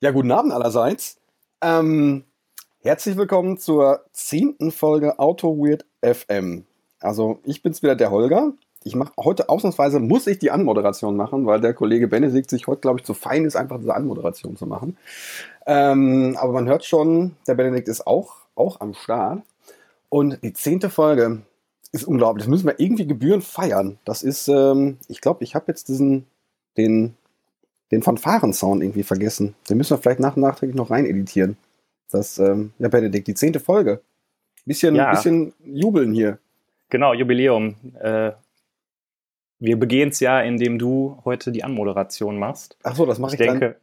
Ja, guten Abend allerseits. Ähm, herzlich willkommen zur zehnten Folge Auto Weird FM. Also ich bin's wieder, der Holger. Ich mache heute ausnahmsweise, muss ich die Anmoderation machen, weil der Kollege Benedikt sich heute, glaube ich, zu fein ist, einfach diese Anmoderation zu machen. Ähm, aber man hört schon, der Benedikt ist auch, auch am Start. Und die zehnte Folge ist unglaublich. Das müssen wir irgendwie Gebühren feiern. Das ist, ähm, ich glaube, ich habe jetzt diesen, den den Fanfaren-Sound irgendwie vergessen. Den müssen wir vielleicht nach nachträglich noch rein editieren. Das, ähm, ja, Benedikt, die zehnte Folge. Bisschen, ja. bisschen jubeln hier. Genau, Jubiläum. Äh, wir begehen es ja, indem du heute die Anmoderation machst. Ach so, das mache ich, ich denke, dann.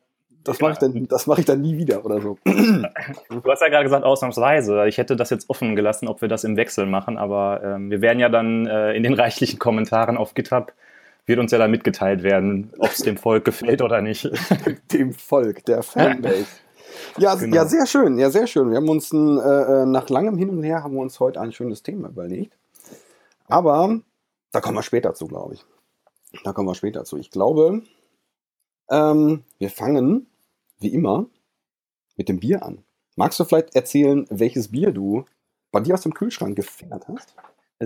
Das mache ich, dann, das mach ich dann nie wieder oder so. Du hast ja gerade gesagt, ausnahmsweise. Ich hätte das jetzt offen gelassen, ob wir das im Wechsel machen, aber ähm, wir werden ja dann äh, in den reichlichen Kommentaren auf GitHub wird uns ja dann mitgeteilt werden, ob es dem Volk gefällt oder nicht. dem Volk, der Fanbase. Ja, genau. ja, sehr schön, ja, sehr schön. Wir haben uns ein, äh, äh, nach langem Hin und Her haben wir uns heute ein schönes Thema überlegt. Aber da kommen wir später zu, glaube ich. Da kommen wir später zu. Ich glaube, ähm, wir fangen, wie immer, mit dem Bier an. Magst du vielleicht erzählen, welches Bier du bei dir aus dem Kühlschrank gefingert hast?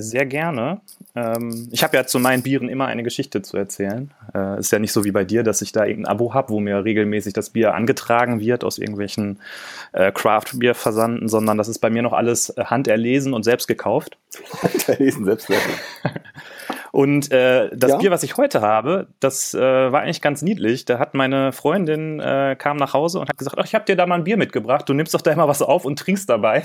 Sehr gerne. Ähm, ich habe ja zu meinen Bieren immer eine Geschichte zu erzählen. Äh, ist ja nicht so wie bei dir, dass ich da irgendein Abo habe, wo mir regelmäßig das Bier angetragen wird aus irgendwelchen äh, Craft-Bier-Versanden, sondern das ist bei mir noch alles äh, handerlesen und selbst gekauft. Handerlesen, selbst gekauft. Und äh, das ja? Bier, was ich heute habe, das äh, war eigentlich ganz niedlich. Da hat meine Freundin äh, kam nach Hause und hat gesagt, ach, ich habe dir da mal ein Bier mitgebracht. Du nimmst doch da immer was auf und trinkst dabei.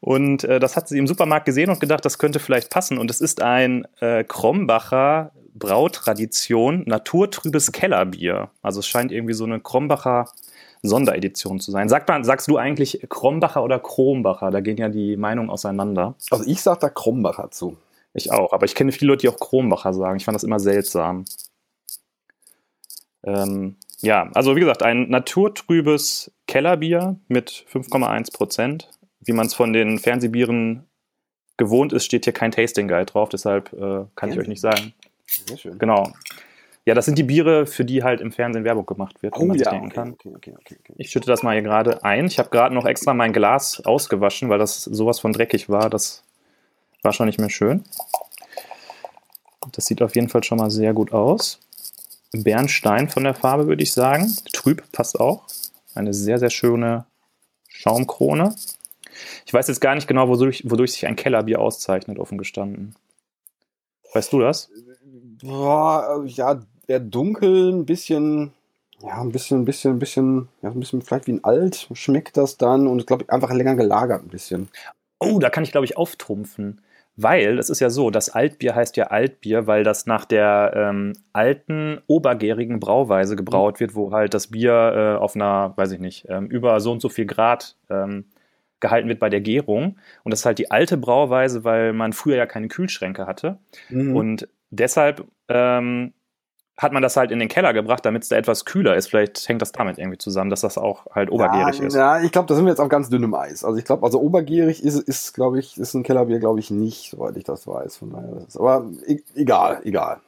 Und äh, das hat sie im Supermarkt gesehen und gedacht, das könnte vielleicht passen. Und es ist ein äh, Krombacher Brautradition, naturtrübes Kellerbier. Also es scheint irgendwie so eine Krombacher Sonderedition zu sein. Sag mal, sagst du eigentlich Krombacher oder Krombacher? Da gehen ja die Meinungen auseinander. Also ich sag da Krombacher zu. Ich auch, aber ich kenne viele Leute, die auch Krombacher sagen. Ich fand das immer seltsam. Ähm, ja, also wie gesagt, ein naturtrübes Kellerbier mit 5,1 Prozent wie man es von den Fernsehbieren gewohnt ist, steht hier kein Tasting Guide drauf, deshalb äh, kann ja. ich euch nicht sagen. Sehr schön. Genau. Ja, das sind die Biere, für die halt im Fernsehen Werbung gemacht wird, oh, man ja, denken okay, kann. Okay, okay, ich schütte das mal hier gerade ein. Ich habe gerade noch extra mein Glas ausgewaschen, weil das sowas von dreckig war. Das war schon nicht mehr schön. Das sieht auf jeden Fall schon mal sehr gut aus. Bernstein von der Farbe, würde ich sagen. Trüb passt auch. Eine sehr, sehr schöne Schaumkrone. Ich weiß jetzt gar nicht genau, wodurch, wodurch sich ein Kellerbier auszeichnet, offen gestanden. Weißt du das? Boah, ja, eher dunkel, ein bisschen, ja, ein bisschen, ein bisschen, ein bisschen, ja, ein bisschen vielleicht wie ein Alt schmeckt das dann und ich glaube einfach länger gelagert ein bisschen. Oh, da kann ich glaube ich auftrumpfen. Weil es ist ja so, das Altbier heißt ja Altbier, weil das nach der ähm, alten, obergärigen Brauweise gebraut wird, wo halt das Bier äh, auf einer, weiß ich nicht, ähm, über so und so viel Grad ähm, gehalten wird bei der Gärung. Und das ist halt die alte Brauweise, weil man früher ja keine Kühlschränke hatte. Mhm. Und deshalb ähm, hat man das halt in den Keller gebracht, damit es da etwas kühler ist. Vielleicht hängt das damit irgendwie zusammen, dass das auch halt obergierig ja, ist. Ja, ich glaube, da sind wir jetzt auf ganz dünnem Eis. Also ich glaube, also obergierig ist, ist glaube ich, ist ein Kellerbier, glaube ich, nicht, soweit ich das weiß. Von daher ist, aber e egal, egal.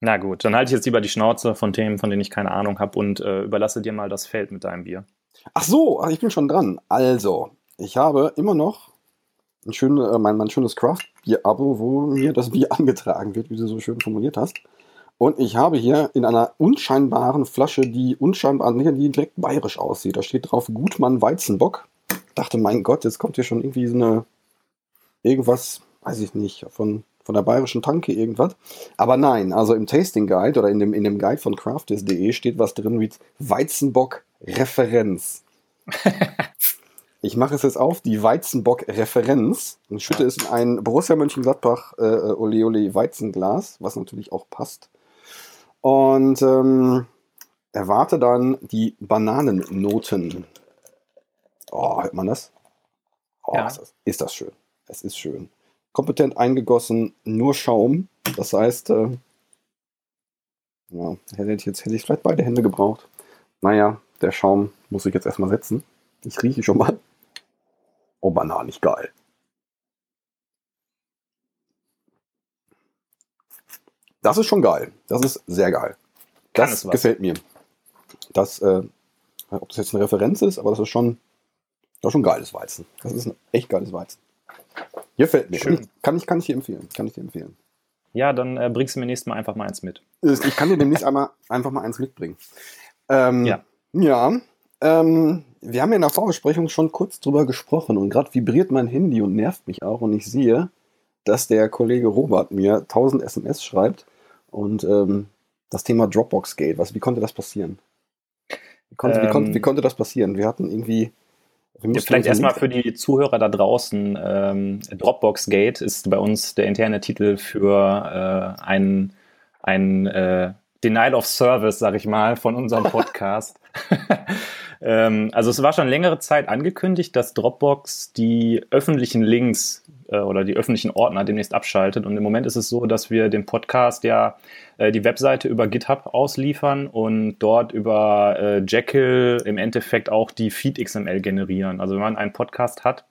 Na gut, dann halte ich jetzt lieber die Schnauze von Themen, von denen ich keine Ahnung habe und äh, überlasse dir mal das Feld mit deinem Bier. Ach so, ich bin schon dran. Also, ich habe immer noch ein, schön, äh, mein, mein schönes Craft-Bier-Abo, wo mir das Bier angetragen wird, wie du so schön formuliert hast. Und ich habe hier in einer unscheinbaren Flasche, die unscheinbar, die direkt bayerisch aussieht. Da steht drauf Gutmann Weizenbock. Dachte, mein Gott, jetzt kommt hier schon irgendwie so eine, irgendwas, weiß ich nicht, von, von der bayerischen Tanke irgendwas. Aber nein, also im Tasting Guide oder in dem, in dem Guide von craftist.de steht was drin wie Weizenbock Referenz. Ich mache es jetzt auf, die Weizenbock-Referenz und schütte es in ein Borussia Mönchengladbach äh, äh, Ole Ole Weizenglas, was natürlich auch passt. Und ähm, erwarte dann die Bananennoten. Oh, hört man das? Oh, ja. ist, das, ist das schön. Es ist schön. Kompetent eingegossen, nur Schaum. Das heißt, äh, ja, hätte ich jetzt hätte ich vielleicht beide Hände gebraucht. Naja, der Schaum muss ich jetzt erstmal setzen. Ich rieche schon mal. Oh, bananig geil. Das ist schon geil. Das ist sehr geil. Das gefällt mir. Das, äh, Ob das jetzt eine Referenz ist, aber das ist schon, das ist schon geiles Weizen. Das ist ein echt geiles Weizen. Hier fällt mir. Schön. Kann ich, kann ich dir empfehlen. Kann ich dir empfehlen. Ja, dann äh, bringst du mir nächstes Mal einfach mal eins mit. Ich kann dir demnächst einmal, einfach mal eins mitbringen. Ähm, Ja. Ja. Ähm, wir haben ja in der Vorbesprechung schon kurz drüber gesprochen und gerade vibriert mein Handy und nervt mich auch und ich sehe, dass der Kollege Robert mir 1000 SMS schreibt und ähm, das Thema Dropbox Gate. Was, wie konnte das passieren? Wie konnte, wie, Ähm, konnte, wie konnte das passieren? Wir hatten irgendwie. Wir Ja, vielleicht erstmal für die Zuhörer da draußen. Ähm, Dropbox Gate ist bei uns der interne Titel für äh, ein, ein äh, Denial of Service, sag ich mal, von unserem Podcast. ähm, also es war schon längere Zeit angekündigt, dass Dropbox die öffentlichen Links äh, oder die öffentlichen Ordner demnächst abschaltet. Und im Moment ist es so, dass wir den Podcast ja äh, die Webseite über GitHub ausliefern und dort über äh, Jekyll im Endeffekt auch die Feed XML generieren. Also wenn man einen Podcast hat,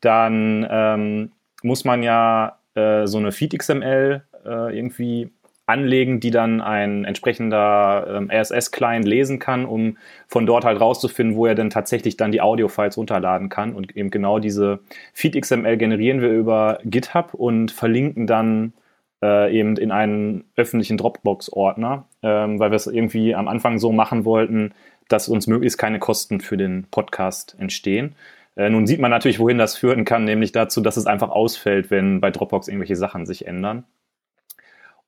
dann ähm, muss man ja äh, so eine Feed XML äh, irgendwie anlegen, die dann ein entsprechender ähm, RSS-Client lesen kann, um von dort halt rauszufinden, wo er denn tatsächlich dann die Audio-Files runterladen kann. Und eben genau diese Feed XML generieren wir über GitHub und verlinken dann äh, eben in einen öffentlichen Dropbox-Ordner, ähm, weil wir es irgendwie am Anfang so machen wollten, dass uns möglichst keine Kosten für den Podcast entstehen. Äh, nun sieht man natürlich, wohin das führen kann, nämlich dazu, dass es einfach ausfällt, wenn bei Dropbox irgendwelche Sachen sich ändern.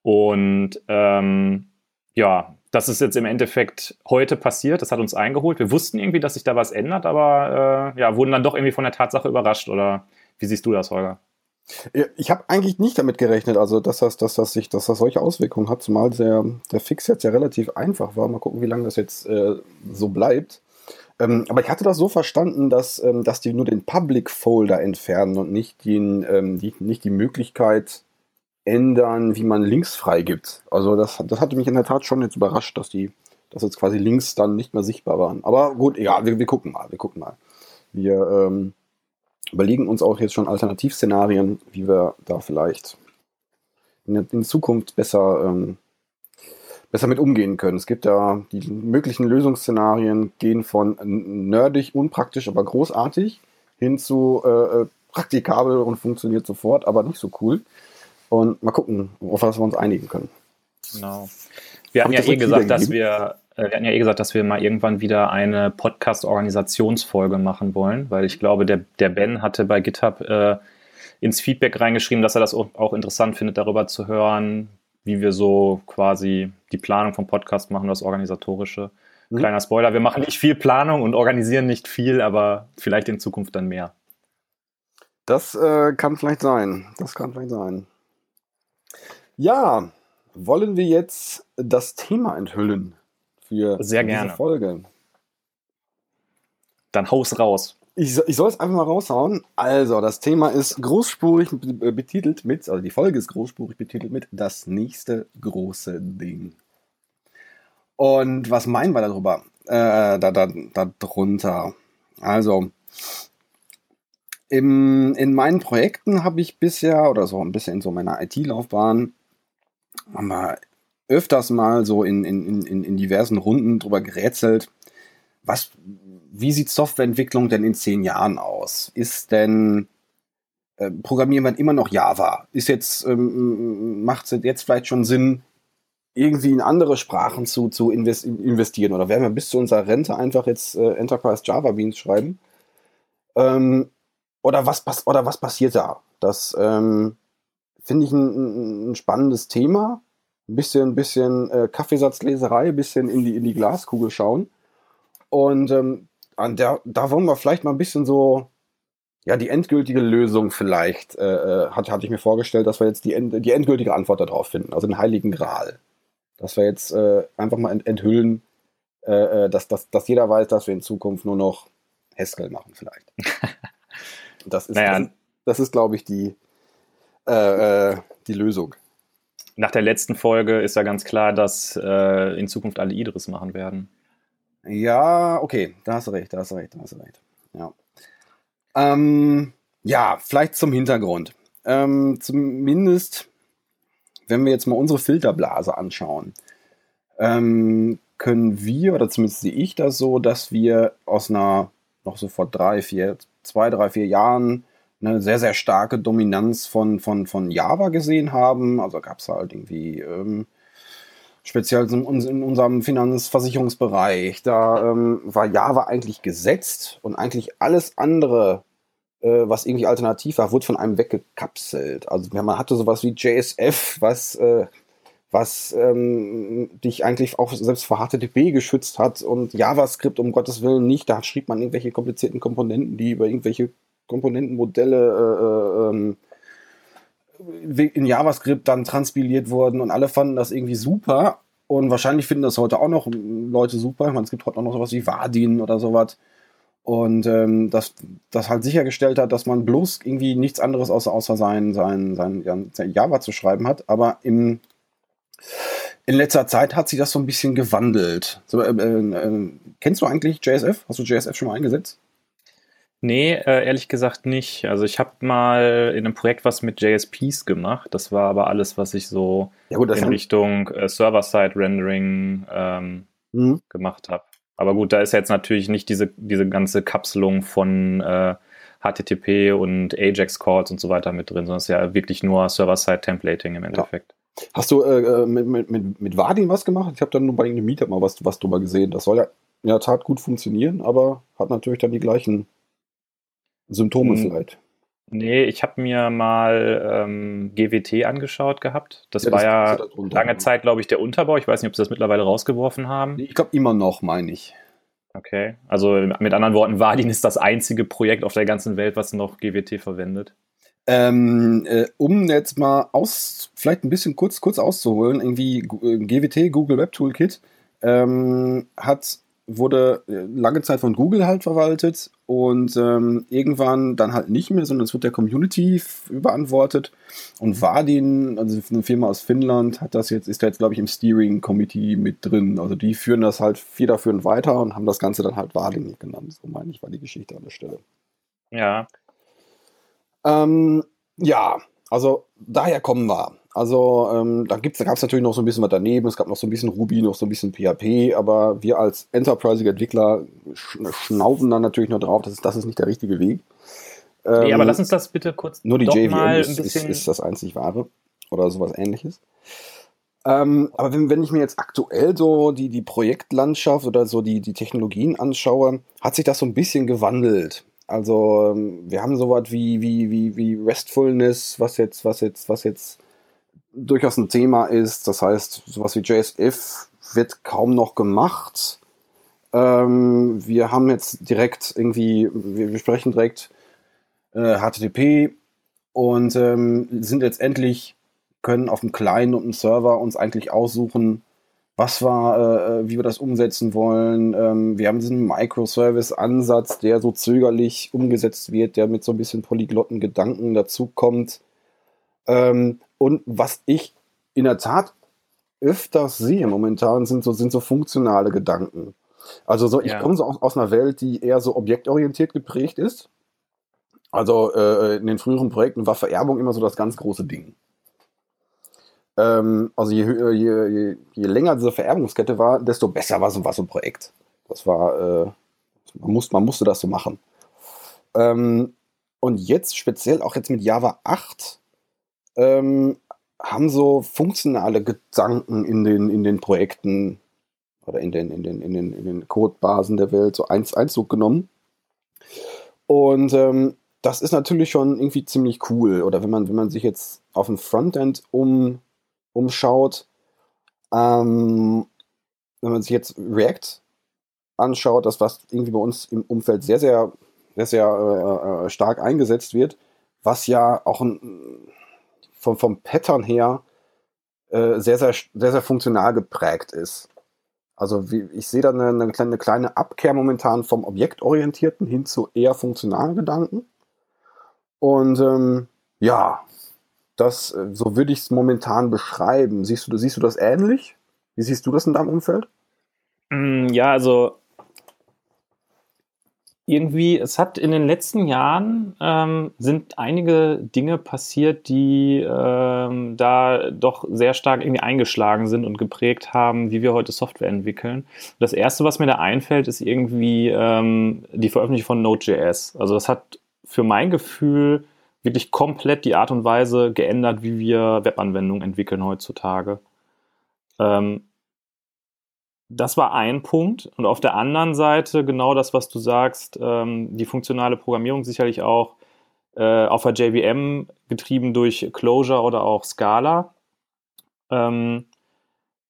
Und ähm, ja, das ist jetzt im Endeffekt heute passiert. Das hat uns eingeholt. Wir wussten irgendwie, dass sich da was ändert, aber äh, ja, wurden dann doch irgendwie von der Tatsache überrascht. Oder wie siehst du das, Holger? Ich habe eigentlich nicht damit gerechnet, also dass das, dass das sich, dass das solche Auswirkungen hat, zumal der, der Fix jetzt ja relativ einfach war. Mal gucken, wie lange das jetzt äh, so bleibt. Ähm, aber ich hatte das so verstanden, dass, ähm, dass die nur den Public Folder entfernen und nicht, den, ähm, die, nicht die Möglichkeit ändern, wie man Links freigibt. Also das, das hatte mich in der Tat schon jetzt überrascht, dass die, dass jetzt quasi Links dann nicht mehr sichtbar waren. Aber gut, egal, wir, wir gucken mal, wir gucken mal. Wir ähm, überlegen uns auch jetzt schon Alternativszenarien, wie wir da vielleicht in, in Zukunft besser, ähm, besser mit umgehen können. Es gibt ja die möglichen Lösungsszenarien gehen von nerdig, unpraktisch, aber großartig hin zu äh, äh, praktikabel und funktioniert sofort, aber nicht so cool. Und mal gucken, auf was wir uns einigen können. Genau. Wir hatten ja eh gesagt, dass wir, äh, wir hatten ja eh gesagt, dass wir mal irgendwann wieder eine Podcast-Organisationsfolge machen wollen, weil ich glaube, der, der Ben hatte bei GitHub äh, ins Feedback reingeschrieben, dass er das auch, auch interessant findet, darüber zu hören, wie wir so quasi die Planung vom Podcast machen, das Organisatorische. Mhm. Kleiner Spoiler, wir machen nicht viel Planung und organisieren nicht viel, aber vielleicht in Zukunft dann mehr. Das äh, kann vielleicht sein. Das kann vielleicht sein. Ja, wollen wir jetzt das Thema enthüllen für Sehr diese gerne. Folge? Dann haus raus. Ich, ich soll es einfach mal raushauen. Also, das Thema ist großspurig be- betitelt mit, also die Folge ist großspurig betitelt mit Das nächste große Ding. Und was meinen wir darüber? Äh, da, da, da drunter. Also, im, in meinen Projekten habe ich bisher, oder so ein bisschen in so meiner IT-Laufbahn, haben wir öfters mal so in, in, in, in diversen Runden drüber gerätselt, was, wie sieht Softwareentwicklung denn in zehn Jahren aus? Ist denn, äh, programmieren wir immer noch Java? Ist jetzt, ähm, macht es jetzt vielleicht schon Sinn, irgendwie in andere Sprachen zu, zu invest investieren? Oder werden wir bis zu unserer Rente einfach jetzt äh, Enterprise Java Beans schreiben? Ähm, oder, was, oder was passiert da? Das ähm, finde ich ein, ein, spannendes Thema. Ein bisschen, ein bisschen äh, Kaffeesatzleserei, ein bisschen in die, in die Glaskugel schauen. Und ähm, an der, da wollen wir vielleicht mal ein bisschen so, ja, die endgültige Lösung vielleicht, äh, äh, hatte, hatte ich mir vorgestellt, dass wir jetzt die, end, die endgültige Antwort darauf finden, also den Heiligen Gral. Dass wir jetzt äh, einfach mal ent, enthüllen, äh, äh, dass, dass, dass jeder weiß, dass wir in Zukunft nur noch Haskell machen vielleicht. Das ist, Naja. das, das ist glaube ich, die, äh, äh, die Lösung. Nach der letzten Folge ist ja ganz klar, dass äh, in Zukunft alle Idris machen werden. Ja, okay, da hast du recht, da hast du recht, da hast du recht. Ja, ähm, ja vielleicht zum Hintergrund. Ähm, zumindest, wenn wir jetzt mal unsere Filterblase anschauen, ähm, können wir, oder zumindest sehe ich das so, dass wir aus einer, noch so vor drei, vier, zwei, drei, vier Jahren eine sehr, sehr starke Dominanz von, von, von Java gesehen haben. Also gab es halt irgendwie ähm, speziell in, in unserem Finanzversicherungsbereich, da ähm, war Java eigentlich gesetzt und eigentlich alles andere, äh, was irgendwie alternativ war, wurde von einem weggekapselt. Also man hatte sowas wie JSF, was, äh, was ähm, dich eigentlich auch selbst vor HTTP geschützt hat und JavaScript um Gottes Willen nicht. Da schrieb man irgendwelche komplizierten Komponenten, die über irgendwelche Komponentenmodelle äh, äh ähm, in JavaScript dann transpiliert wurden und alle fanden das irgendwie super. Und wahrscheinlich finden das heute auch noch Leute super. Ich meine, es gibt heute auch noch sowas wie Vardin oder sowas. Und ähm, das, das halt sichergestellt hat, dass man bloß irgendwie nichts anderes außer, außer sein, sein, sein, sein Java zu schreiben hat. Aber im, in letzter Zeit hat sich das so ein bisschen gewandelt. So, äh, äh, kennst du eigentlich JSF? Hast du JSF schon mal eingesetzt? Nee, äh, ehrlich gesagt nicht. Also ich habe mal in einem Projekt was mit JSPs gemacht. Das war aber alles, was ich so ja, gut, in Richtung äh, Server-Side-Rendering ähm, mhm. gemacht habe. Aber gut, da ist jetzt natürlich nicht diese, diese ganze Kapselung von äh, HTTP und Ajax-Calls und so weiter mit drin, sondern es ist ja wirklich nur Server-Side-Templating im Endeffekt. Ja. Hast du äh, äh, mit, mit, mit, mit Vardin was gemacht? Ich habe dann nur bei irgendeinem Meetup mal was, was drüber gesehen. Das soll ja in der Tat gut funktionieren, aber hat natürlich dann die gleichen Symptome hm. vielleicht. Nee, ich habe mir mal ähm, GWT angeschaut gehabt. Das, ja, das war ja lange Zeit, glaube ich, der Unterbau. Ich weiß nicht, ob sie das mittlerweile rausgeworfen haben. Ich glaube immer noch, meine ich. Okay, also mit anderen Worten, Vardin ist das einzige Projekt auf der ganzen Welt, was noch GWT verwendet. Ähm, äh, um jetzt mal aus, vielleicht ein bisschen kurz, kurz auszuholen, irgendwie äh, GWT, Google Web Toolkit, ähm, hat wurde äh, lange Zeit von Google halt verwaltet und ähm, irgendwann dann halt nicht mehr, sondern es wird der Community überantwortet. Und Vardin, also eine Firma aus Finnland, hat das jetzt, ist da jetzt, glaube ich, im Steering Committee mit drin. Also die führen das halt federführend weiter und haben das Ganze dann halt Vardin genannt. So meine ich, war die Geschichte an der Stelle. Ja. Ähm, ja, also daher kommen wir. Also ähm, da, da gab es natürlich noch so ein bisschen was daneben. Es gab noch so ein bisschen Ruby, noch so ein bisschen PHP, aber wir als Enterprise-Entwickler sch schnaufen dann natürlich nur drauf, das ist, das ist nicht der richtige Weg. Ähm, nee, aber lass uns das bitte kurz Nur die JVM ist, ist, ist, das einzig wahre oder sowas ähnliches. Ähm, aber wenn, wenn ich mir jetzt aktuell so die, die Projektlandschaft oder so die, die Technologien anschaue, hat sich das so ein bisschen gewandelt. Also ähm, wir haben sowas wie, wie, wie, wie Restfulness, was jetzt, was jetzt, was jetzt durchaus ein Thema ist. Das heißt, sowas wie JSF wird kaum noch gemacht. Ähm, wir haben jetzt direkt irgendwie, wir, wir sprechen direkt äh, HTTP und ähm, sind jetzt endlich, können auf dem Client und dem Server uns eigentlich aussuchen, was war, äh, äh, wie wir das umsetzen wollen. Ähm, wir haben diesen Microservice-Ansatz, der so zögerlich umgesetzt wird, der mit so ein bisschen polyglotten Gedanken dazukommt. Ähm, und was ich in der Tat öfters sehe momentan, sind so, sind so funktionale Gedanken. Also so, ich ja. komme so aus, aus, einer Welt, die eher so objektorientiert geprägt ist. Also äh, in den früheren Projekten war Vererbung immer so das ganz große Ding. Ähm, also je, je, je, je, länger diese Vererbungskette war, desto besser war so, war so ein Projekt. Das war, äh, man, muss, man musste das so machen. Ähm, und jetzt speziell auch jetzt mit Java 8 ähm, haben so funktionale Gedanken in den, in den Projekten oder in den, in den, in den, in den Codebasen der Welt so eins, Einzug genommen. Und ähm, das ist natürlich schon irgendwie ziemlich cool. Oder wenn man, wenn man sich jetzt auf dem Frontend um, umschaut, ähm, wenn man sich jetzt React anschaut, das was irgendwie bei uns im Umfeld sehr, sehr, sehr, sehr äh, äh stark eingesetzt wird, was ja auch ein vom, vom Pattern her äh, sehr, sehr, sehr, sehr funktional geprägt ist. Also wie, ich sehe da eine, eine, kleine, eine kleine Abkehr momentan vom objektorientierten hin zu eher funktionalen Gedanken. Und ähm, ja, das, äh, so würde ich es momentan beschreiben. Siehst du, siehst du das ähnlich? Wie siehst du das in deinem Umfeld? Mm, ja, also irgendwie, es hat in den letzten Jahren ähm, sind einige Dinge passiert, die ähm, da doch sehr stark irgendwie eingeschlagen sind und geprägt haben, wie wir heute Software entwickeln. Das erste, was mir da einfällt, ist irgendwie ähm, die Veröffentlichung von Node.js. Also das hat für mein Gefühl wirklich komplett die Art und Weise geändert, wie wir Webanwendungen entwickeln heutzutage. Ähm, das war ein Punkt. Und auf der anderen Seite genau das, was du sagst, ähm, die funktionale Programmierung sicherlich auch äh, auf der JVM getrieben durch Clojure oder auch Scala. Ähm,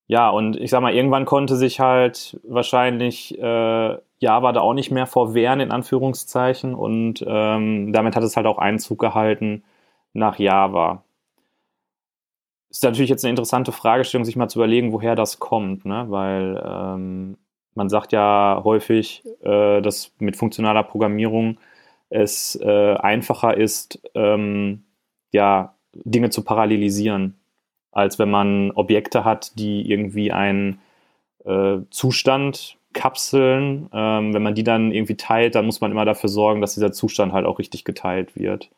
ja, und ich sag mal, irgendwann konnte sich halt wahrscheinlich äh, Java da auch nicht mehr vorwehren, in Anführungszeichen. Und ähm, damit hat es halt auch Einzug gehalten nach Java ist natürlich jetzt eine interessante Fragestellung, sich mal zu überlegen, woher das kommt, ne? weil ähm, man sagt ja häufig, äh, dass mit funktionaler Programmierung es äh, einfacher ist, ähm, ja, Dinge zu parallelisieren, als wenn man Objekte hat, die irgendwie einen äh, Zustand kapseln. Ähm, wenn man die dann irgendwie teilt, dann muss man immer dafür sorgen, dass dieser Zustand halt auch richtig geteilt wird.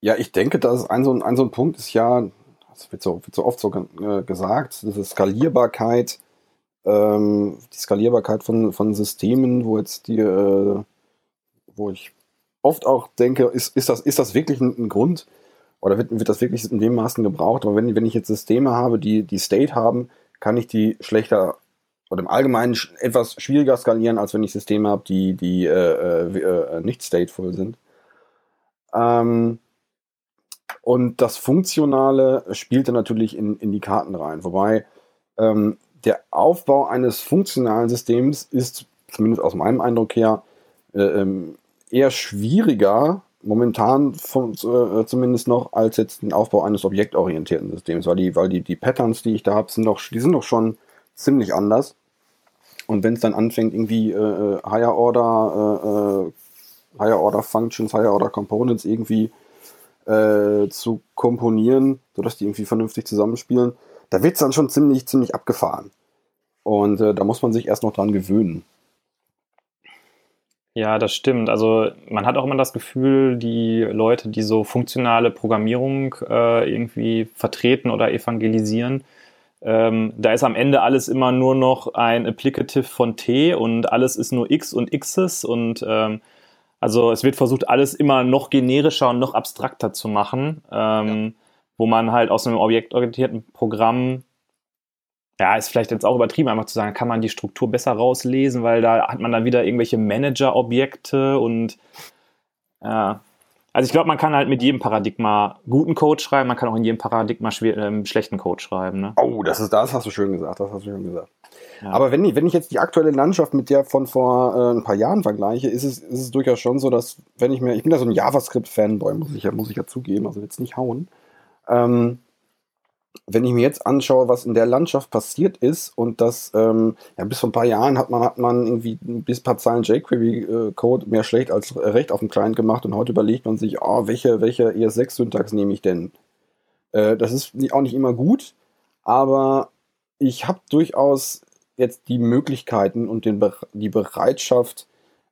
Ja, ich denke, dass ein so ein, ein, so ein Punkt ist ja, das wird so, wird so oft so äh, gesagt, diese Skalierbarkeit, ähm, die Skalierbarkeit von, von Systemen, wo jetzt die, äh, wo ich oft auch denke, ist, ist, das, ist das wirklich ein, ein, Grund oder wird, wird das wirklich in dem Maßen gebraucht? Aber wenn, wenn ich jetzt Systeme habe, die, die State haben, kann ich die schlechter oder im Allgemeinen etwas schwieriger skalieren, als wenn ich Systeme habe, die, die äh, äh, äh nicht stateful sind. Ähm, und das Funktionale spielte natürlich in, in die Karten rein. Wobei ähm, der Aufbau eines funktionalen Systems ist, zumindest aus meinem Eindruck her, äh, ähm, eher schwieriger, momentan von, äh, zumindest noch, als jetzt den Aufbau eines objektorientierten Systems, weil die, weil die, die Patterns, die ich da habe, sind doch, die sind doch schon ziemlich anders. Und wenn es dann anfängt, irgendwie äh, äh Higher Order, äh, äh, Higher Order Functions, Higher Order Components irgendwie äh, zu komponieren, sodass die irgendwie vernünftig zusammenspielen, da wird es dann schon ziemlich, ziemlich abgefahren. Und äh, da muss man sich erst noch dran gewöhnen. Ja, das stimmt. Also man hat auch immer das Gefühl, die Leute, die so funktionale Programmierung äh, irgendwie vertreten oder evangelisieren, ähm, da ist am Ende alles immer nur noch ein Applicative von T und alles ist nur X und Xs und ähm, also es wird versucht, alles immer noch generischer und noch abstrakter zu machen, ähm, ja. wo man halt aus einem objektorientierten Programm, ja, ist vielleicht jetzt auch übertrieben, einfach zu sagen, kann man die Struktur besser rauslesen, weil da hat man dann wieder irgendwelche Manager-Objekte und ja. Also ich glaube, man kann halt mit jedem Paradigma guten Code schreiben, man kann auch in jedem Paradigma ähm, schlechten Code schreiben. Ne? Oh, das ist das hast du schön gesagt, das hast du schön gesagt. Aber wenn ich, wenn ich jetzt die aktuelle Landschaft mit der von vor äh, ein paar Jahren vergleiche, ist es, ist es durchaus schon so, dass, wenn ich mir, ich bin ja so ein JavaScript-Fanboy, muss ich ja, muss ich ja zugeben, also jetzt nicht hauen. Ähm, wenn ich mir jetzt anschaue, was in der Landschaft passiert ist und das, ähm, ja, bis vor ein paar Jahren hat man, hat man irgendwie bis paar Zeilen jQuery-Code mehr schlecht als recht auf dem Client gemacht und heute überlegt man sich, oh, welche, welche ES6-Syntax nehme ich denn? Äh, das ist auch nicht immer gut, aber ich habe durchaus jetzt die Möglichkeiten und den, die Bereitschaft,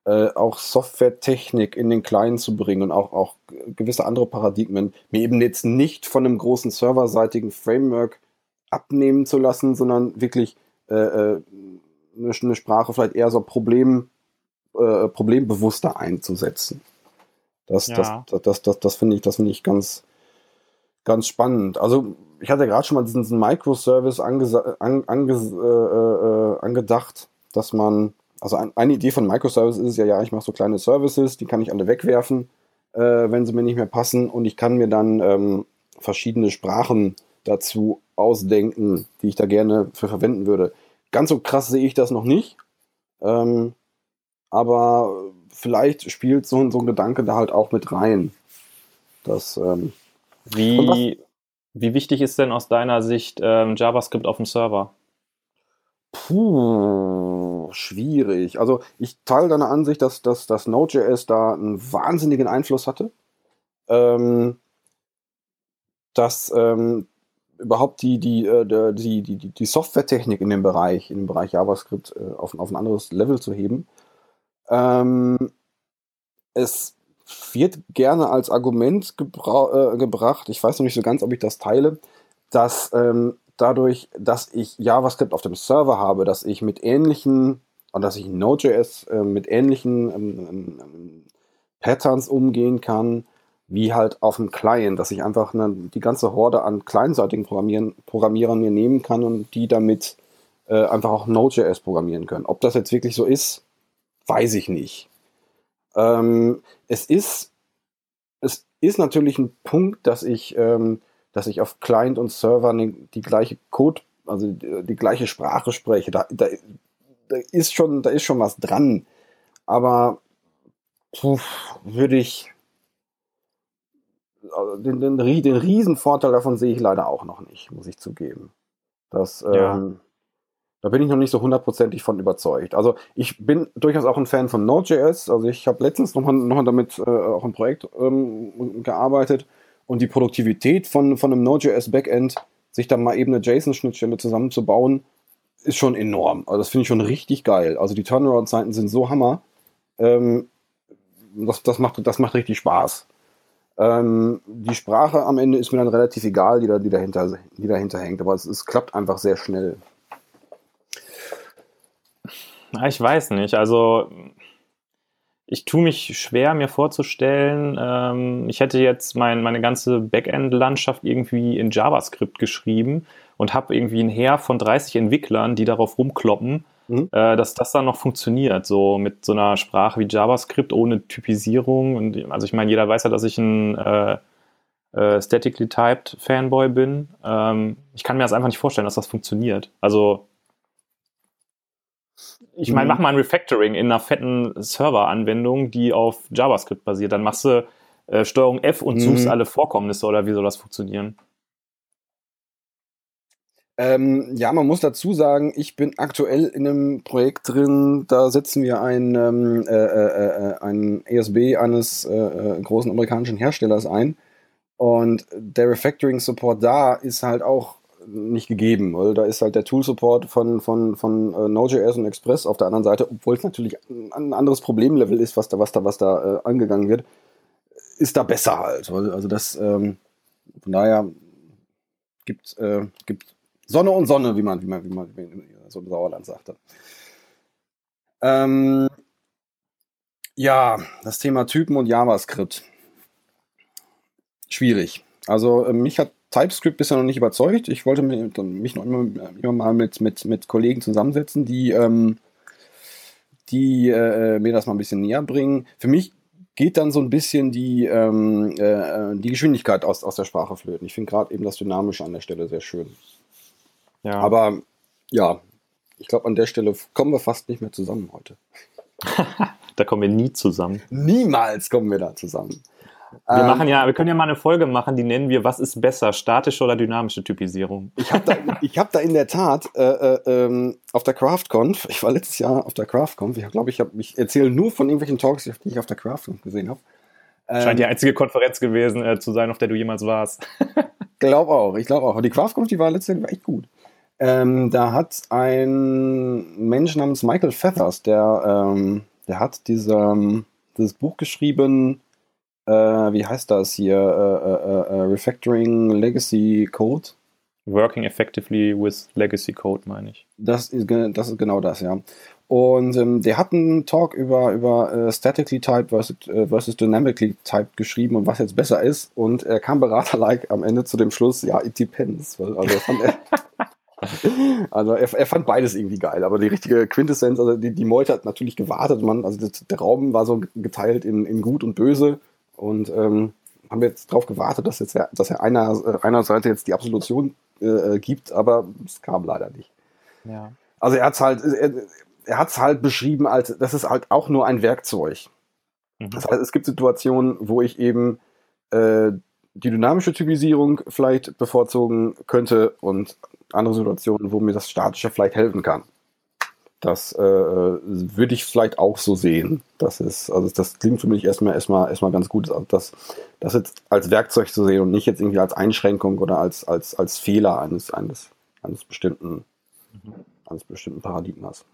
äh, auch Softwaretechnik in den Kleinen zu bringen und auch, auch gewisse andere Paradigmen, mir eben jetzt nicht von einem großen serverseitigen Framework abnehmen zu lassen, sondern wirklich äh, äh eine, eine Sprache vielleicht eher so Problem, äh, problembewusster einzusetzen. Das, ja. das, das, das, das, das finde ich, das finde ich ganz, ganz spannend. Also ich hatte gerade schon mal diesen, diesen Microservice ange, an, ange, äh, äh, angedacht, dass man, also ein, eine Idee von Microservice ist ja, ja, ich mache so kleine Services, die kann ich alle wegwerfen, äh, wenn sie mir nicht mehr passen und ich kann mir dann ähm, verschiedene Sprachen dazu ausdenken, die ich da gerne für verwenden würde. Ganz so krass sehe ich das noch nicht, ähm, aber vielleicht spielt so, so ein Gedanke da halt auch mit rein. Das, ähm, wie, wie wichtig ist denn aus deiner Sicht ähm, JavaScript auf dem Server? Puh, schwierig. Also ich teile deine Ansicht, dass, dass, dass Node.js da einen wahnsinnigen Einfluss hatte. Ähm, dass ähm, überhaupt die, die, äh, die, die, die Softwaretechnik in dem Bereich, in dem Bereich JavaScript äh, auf, auf ein anderes Level zu heben. Ähm, es wird gerne als Argument gebra äh, gebracht, ich weiß noch nicht so ganz, ob ich das teile, dass ähm, dadurch, dass ich JavaScript auf dem Server habe, dass ich mit ähnlichen, und dass ich Node.js äh, mit ähnlichen ähm, ähm, ähm, Patterns umgehen kann, wie halt auf dem Client, dass ich einfach eine, die ganze Horde an kleinseitigen Programmieren, Programmierern mir nehmen kann und die damit äh, einfach auch Node.js programmieren können. Ob das jetzt wirklich so ist, weiß ich nicht. Ähm, es ist, es ist natürlich ein Punkt, dass ich, ähm, dass ich auf Client und Server die, die gleiche Code, also die, die, gleiche Sprache spreche. Da, da, da ist schon, da ist schon was dran. Aber würde ich den, den, den Riesenvorteil davon sehe ich leider auch noch nicht, muss ich zugeben. Das, ja. ähm, da bin ich noch nicht so hundertprozentig von überzeugt. Also ich bin durchaus auch ein Fan von Node.js. Also ich habe letztens noch, noch damit äh, auch ein Projekt ähm, gearbeitet und die Produktivität von, von einem Node.js Backend, sich dann mal eben eine JSON-Schnittstelle zusammenzubauen, ist schon enorm. Also das finde ich schon richtig geil. Also die Turnaround-Zeiten sind so hammer. Ähm, das, das, macht, das macht richtig Spaß. Ähm, die Sprache am Ende ist mir dann relativ egal, die, da, die, dahinter, die dahinter hängt, aber es, es klappt einfach sehr schnell. Ich weiß nicht. Also ich tue mich schwer, mir vorzustellen, ähm, ich hätte jetzt mein, meine ganze Backend-Landschaft irgendwie in JavaScript geschrieben und habe irgendwie ein Heer von 30 Entwicklern, die darauf rumkloppen, mhm. äh, dass das dann noch funktioniert, so mit so einer Sprache wie JavaScript ohne Typisierung. Und, also ich meine, jeder weiß ja, dass ich ein äh, äh, statically typed Fanboy bin. Ähm, ich kann mir das einfach nicht vorstellen, dass das funktioniert. Also ich meine, mhm. mach mal ein Refactoring in einer fetten Server-Anwendung, die auf JavaScript basiert. Dann machst du äh, Steuerung F und mhm. suchst alle Vorkommnisse oder wie soll das funktionieren? Ähm, ja, man muss dazu sagen, ich bin aktuell in einem Projekt drin, da setzen wir ein, ähm, äh, äh, äh ein ESB eines äh, äh, großen amerikanischen Herstellers ein. Und der Refactoring-Support da ist halt auch nicht gegeben, weil da ist halt der Tool-Support von, von, von äh, Node.js und Express auf der anderen Seite, obwohl es natürlich ein anderes Problemlevel ist, was da, was da, was da äh, angegangen wird, ist da besser halt. Also das, ähm, von daher gibt, äh, gibt Sonne und Sonne, wie man, wie man, wie man, wie man so im Sauerland sagte. Ähm, ja, das Thema Typen und JavaScript. Schwierig. Also äh, mich hat TypeScript bisher noch nicht überzeugt. Ich wollte mich, mich noch immer, immer, mal mit, mit, mit Kollegen zusammensetzen, die, ähm, die äh, mir das mal ein bisschen näher bringen. Für mich geht dann so ein bisschen die, ähm, äh, die Geschwindigkeit aus, aus der Sprache flöten. Ich finde gerade eben das Dynamische an der Stelle sehr schön. Ja. Aber ja, ich glaube, an der Stelle kommen wir fast nicht mehr zusammen heute. da kommen wir nie zusammen. Niemals kommen wir da zusammen. Wir ähm, machen ja, wir können ja mal eine Folge machen, die nennen wir, was ist besser, statische oder dynamische Typisierung? Ich habe da, ich hab da in der Tat äh, äh, ähm, auf der CraftConf, ich war letztes Jahr auf der CraftConf, ich glaube, ich, hab, ich erzähle nur von irgendwelchen Talks, die ich auf der CraftConf gesehen habe. Ähm, Scheint die einzige Konferenz gewesen äh, zu sein, auf der du jemals warst. glaube auch, ich glaube auch. Die CraftConf, die war letztes Jahr echt gut. Ähm, da hat ein Mensch namens Michael Feathers, der, ähm, der hat diese, ähm, dieses Buch geschrieben, äh, wie heißt das hier? Äh, äh, äh, Refactoring Legacy Code. Working effectively with Legacy Code, meine ich. Das ist, das ist genau das, ja. Und ähm, der hat einen Talk über, über äh, Statically Typed versus, äh, versus Dynamically Typed geschrieben und was jetzt besser ist. Und er kam beraterlike am Ende zu dem Schluss, ja, it depends. Also, fand er, also er, er, fand beides irgendwie geil, aber die richtige Quintessenz, also die, die Meute hat natürlich gewartet. Man, also das, der Raum war so geteilt in, in Gut und Böse und ähm, haben wir jetzt darauf gewartet, dass, jetzt, dass er einer, äh, einer Seite jetzt die Absolution äh, gibt, aber es kam leider nicht. Ja. Also er hat es halt, er, er hat's halt beschrieben als, das ist halt auch nur ein Werkzeug. Mhm. Das heißt, es gibt Situationen, wo ich eben äh, die dynamische Typisierung vielleicht bevorzugen könnte und andere Situationen, wo mir das Statische vielleicht helfen kann. Das äh, würde ich vielleicht auch so sehen. Das ist, also das klingt für mich erstmal erstmal erstmal ganz gut, also das, das jetzt als Werkzeug zu sehen und nicht jetzt irgendwie als Einschränkung oder als, als, als Fehler eines, eines, eines bestimmten, mhm. eines bestimmten Paradigmas.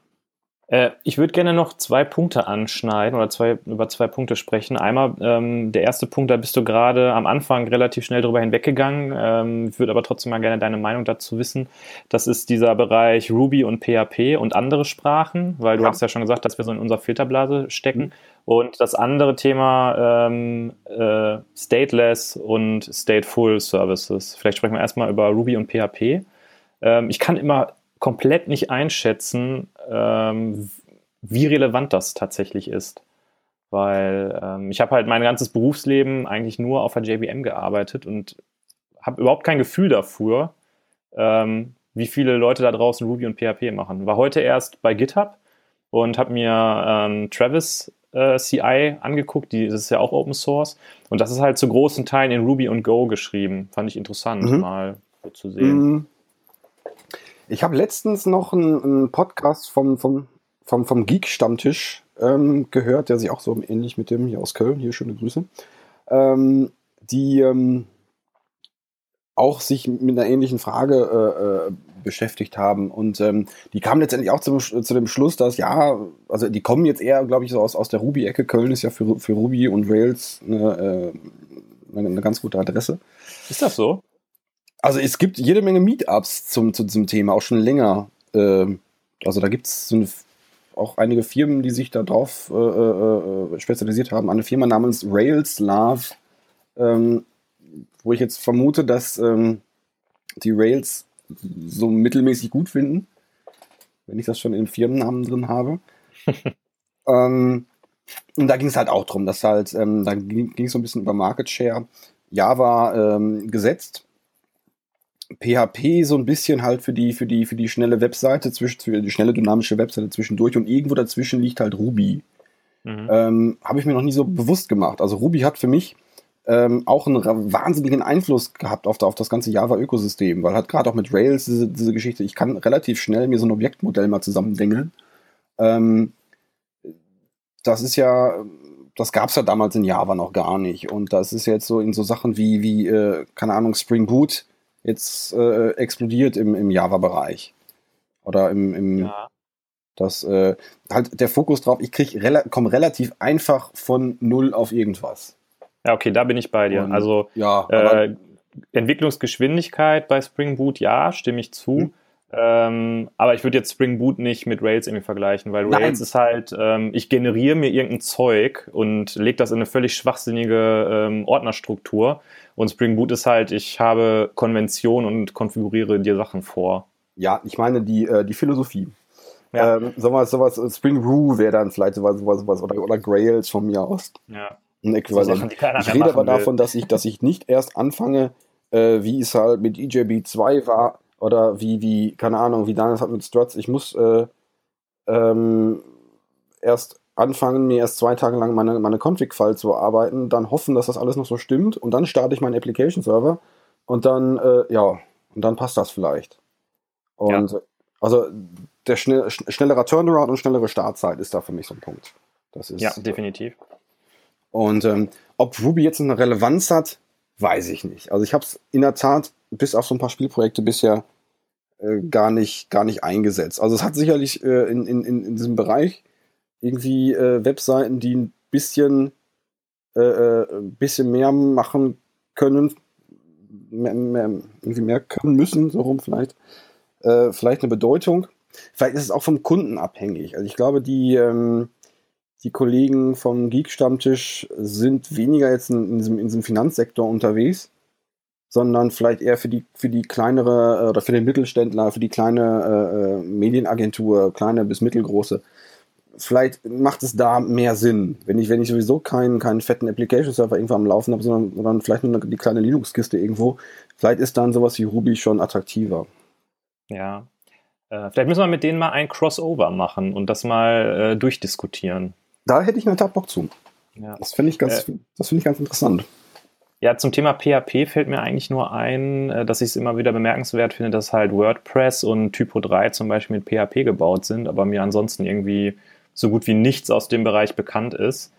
Äh, ich würde gerne noch zwei Punkte anschneiden oder zwei, über zwei Punkte sprechen. Einmal ähm, der erste Punkt, da bist du gerade am Anfang relativ schnell drüber hinweggegangen. Ähm, ich würde aber trotzdem mal gerne deine Meinung dazu wissen. Das ist dieser Bereich Ruby und PHP und andere Sprachen, weil du ja. hast ja schon gesagt, dass wir so in unserer Filterblase stecken. Mhm. Und das andere Thema ähm, äh, Stateless und Stateful Services. Vielleicht sprechen wir erstmal über Ruby und PHP. Ähm, ich kann immer komplett nicht einschätzen, ähm, wie relevant das tatsächlich ist. Weil ähm, ich habe halt mein ganzes Berufsleben eigentlich nur auf der JVM gearbeitet und habe überhaupt kein Gefühl dafür, ähm, wie viele Leute da draußen Ruby und PHP machen. War heute erst bei GitHub und habe mir ähm, Travis äh, CI angeguckt, die, das ist ja auch Open Source. Und das ist halt zu großen Teilen in Ruby und Go geschrieben. Fand ich interessant, mhm. mal so zu sehen. Mhm. Ich habe letztens noch einen, einen, Podcast vom, vom, vom, vom Geek-Stammtisch ähm, gehört, der sich auch so ähnlich mit dem hier aus Köln, hier schöne Grüße, ähm, die ähm, auch sich mit einer ähnlichen Frage äh, äh, beschäftigt haben. Und ähm, die kamen letztendlich auch zum, zu dem Schluss, dass ja, also die kommen jetzt eher, glaube ich, so aus, aus der Ruby-Ecke. Köln ist ja für, für Ruby und Rails eine, äh, eine, eine ganz gute Adresse. Ist das so? Also es gibt jede Menge Meetups zum, zu diesem Thema, auch schon länger. Ähm, also da gibt es so auch einige Firmen, die sich darauf äh, äh, äh, spezialisiert haben. Eine Firma namens Rails Love, ähm, wo ich jetzt vermute, dass ähm, die Rails so mittelmäßig gut finden, wenn ich das schon im Firmennamen drin habe. ähm, und da ging es halt auch drum, dass halt, ähm, da ging es so ein bisschen über Market Share. Java ähm, gesetzt PHP so ein bisschen halt für die, für die, für die schnelle Webseite, zwischen, für die schnelle dynamische Webseite zwischendurch und irgendwo dazwischen liegt halt Ruby. Mhm. Ähm, Habe ich mir noch nie so bewusst gemacht. Also Ruby hat für mich ähm, auch einen wahnsinnigen Einfluss gehabt auf, auf das ganze Java-Ökosystem, weil halt gerade auch mit Rails diese, diese Geschichte, ich kann relativ schnell mir so ein Objektmodell mal zusammendengeln. Ähm, das ist ja, das gab es ja damals in Java noch gar nicht. Und das ist jetzt so in so Sachen wie, wie äh, keine Ahnung, Spring Boot jetzt äh, explodiert im, im Java-Bereich. Oder im, im ja. das äh, halt der Fokus drauf, ich krieg rela komme relativ einfach von null auf irgendwas. Ja, okay, da bin ich bei dir. Und, also ja, äh, Entwicklungsgeschwindigkeit bei Spring Boot, ja, stimme ich zu. Hm. Ähm, aber ich würde jetzt Spring Boot nicht mit Rails irgendwie vergleichen, weil Rails Nein. ist halt, ähm, ich generiere mir irgendein Zeug und lege das in eine völlig schwachsinnige ähm, Ordnerstruktur. Und Spring Boot ist halt, ich habe Konvention und konfiguriere dir Sachen vor. Ja, ich meine die, äh, die Philosophie. Ja. Ähm, sowas, sowas, äh, Spring Brew wäre dann vielleicht sowas, sowas, sowas oder, oder Grails von mir aus. Ja. Ein Äquivalent. So Sachen, ich rede aber will. davon, dass ich, dass ich nicht erst anfange, äh, wie es halt mit EJB 2 war, oder wie, wie, keine Ahnung, wie Daniel hat mit Struts. Ich muss äh, ähm, erst anfangen, mir erst zwei Tage lang meine, meine Config-File zu arbeiten, dann hoffen, dass das alles noch so stimmt und dann starte ich meinen Application-Server und dann, äh, ja, und dann passt das vielleicht. Und ja. also der schnell, schnellere Turnaround und schnellere Startzeit ist da für mich so ein Punkt. Das ist, ja, definitiv. Und ähm, ob Ruby jetzt eine Relevanz hat, weiß ich nicht. Also ich habe es in der Tat bis auf so ein paar Spielprojekte bisher äh, gar nicht gar nicht eingesetzt. Also es hat sicherlich äh, in, in, in diesem Bereich irgendwie äh, Webseiten, die ein bisschen äh, äh, ein bisschen mehr machen können, mehr, mehr, irgendwie mehr können müssen, so rum vielleicht, äh, vielleicht eine Bedeutung. Vielleicht ist es auch vom Kunden abhängig. Also ich glaube, die ähm, die Kollegen vom Geek-Stammtisch sind weniger jetzt in, in, diesem, in diesem Finanzsektor unterwegs, sondern vielleicht eher für die, für die kleinere äh, oder für den Mittelständler, für die kleine äh, äh, Medienagentur, kleine bis mittelgroße. Vielleicht macht es da mehr Sinn, wenn ich, wenn ich sowieso keinen, keinen fetten Application-Server irgendwo am Laufen habe, sondern, sondern vielleicht nur die kleine Linux-Kiste irgendwo. Vielleicht ist dann sowas wie Ruby schon attraktiver. Ja. Äh, vielleicht müssen wir mit denen mal ein Crossover machen und das mal äh, durchdiskutieren da hätte ich in der Tat Bock zu. Ja. Das finde ich, ganz, find ich ganz interessant. Ja, zum Thema PHP fällt mir eigentlich nur ein, äh, dass ich es immer wieder bemerkenswert finde, dass halt WordPress und Typo 3 zum Beispiel mit PHP gebaut sind, aber mir ansonsten irgendwie so gut wie nichts aus dem Bereich bekannt ist.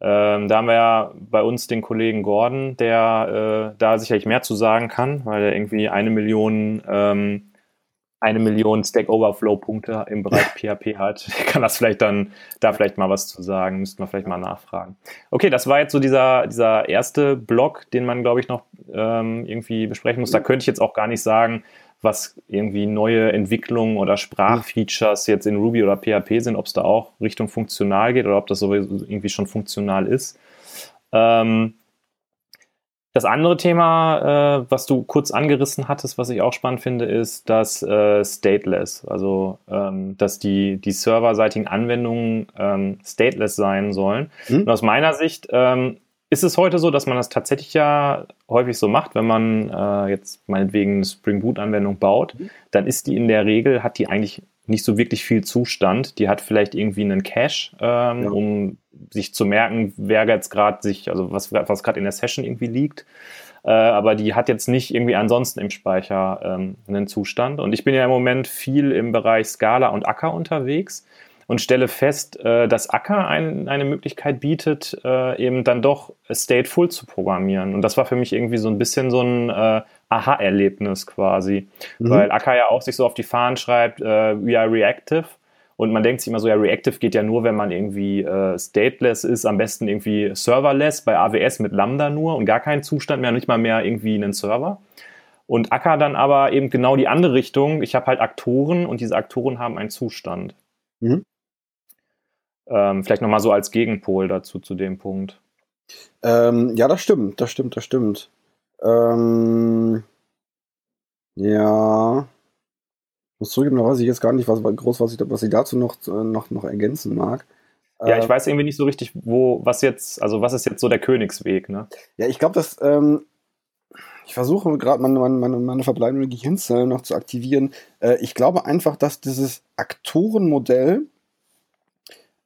Ähm, da haben wir ja bei uns den Kollegen Gordon, der äh, da sicherlich mehr zu sagen kann, weil er irgendwie eine Million ähm, eine Million Stack Overflow Punkte im Bereich PHP hat, kann das vielleicht dann da vielleicht mal was zu sagen, müssten wir vielleicht mal nachfragen. Okay, das war jetzt so dieser, dieser erste Block, den man, glaube ich, noch ähm, irgendwie besprechen muss. Da könnte ich jetzt auch gar nicht sagen, was irgendwie neue Entwicklungen oder Sprachfeatures jetzt in Ruby oder PHP sind, ob es da auch Richtung funktional geht oder ob das sowieso irgendwie schon funktional ist. Ähm, das andere Thema, äh, was du kurz angerissen hattest, was ich auch spannend finde, ist das äh, Stateless. Also, ähm, dass die, die serverseitigen Anwendungen ähm, stateless sein sollen. Mhm. Und aus meiner Sicht ähm, ist es heute so, dass man das tatsächlich ja häufig so macht, wenn man äh, jetzt meinetwegen eine Spring Boot-Anwendung baut, mhm. dann ist die in der Regel, hat die eigentlich nicht so wirklich viel Zustand. Die hat vielleicht irgendwie einen Cache, ähm, ja. um sich zu merken, wer jetzt gerade sich, also was, was gerade in der Session irgendwie liegt. Äh, aber die hat jetzt nicht irgendwie ansonsten im Speicher ähm, einen Zustand. Und ich bin ja im Moment viel im Bereich Scala und Acker unterwegs und stelle fest, äh, dass Acker ein, eine Möglichkeit bietet, äh, eben dann doch stateful zu programmieren. Und das war für mich irgendwie so ein bisschen so ein äh, Aha-Erlebnis quasi, mhm. weil Acker ja auch sich so auf die Fahnen schreibt, äh, we are reactive. Und man denkt sich immer so, ja, reactive geht ja nur, wenn man irgendwie äh, stateless ist, am besten irgendwie serverless, bei AWS mit Lambda nur und gar keinen Zustand mehr, nicht mal mehr irgendwie einen Server. Und Acker dann aber eben genau die andere Richtung. Ich habe halt Aktoren und diese Aktoren haben einen Zustand. Mhm. Ähm, vielleicht nochmal so als Gegenpol dazu zu dem Punkt. Ähm, ja, das stimmt, das stimmt, das stimmt. Ähm, ja. Ich muss zugeben, da weiß ich jetzt gar nicht, was groß, was ich, was ich dazu noch, noch, noch ergänzen mag. Ja, ich äh, weiß irgendwie nicht so richtig, wo, was jetzt, also was ist jetzt so der Königsweg, ne? Ja, ich glaube, dass, ähm, ich versuche gerade meine, meine, meine verbleibenden Gehirnzellen noch zu aktivieren. Äh, ich glaube einfach, dass dieses Aktorenmodell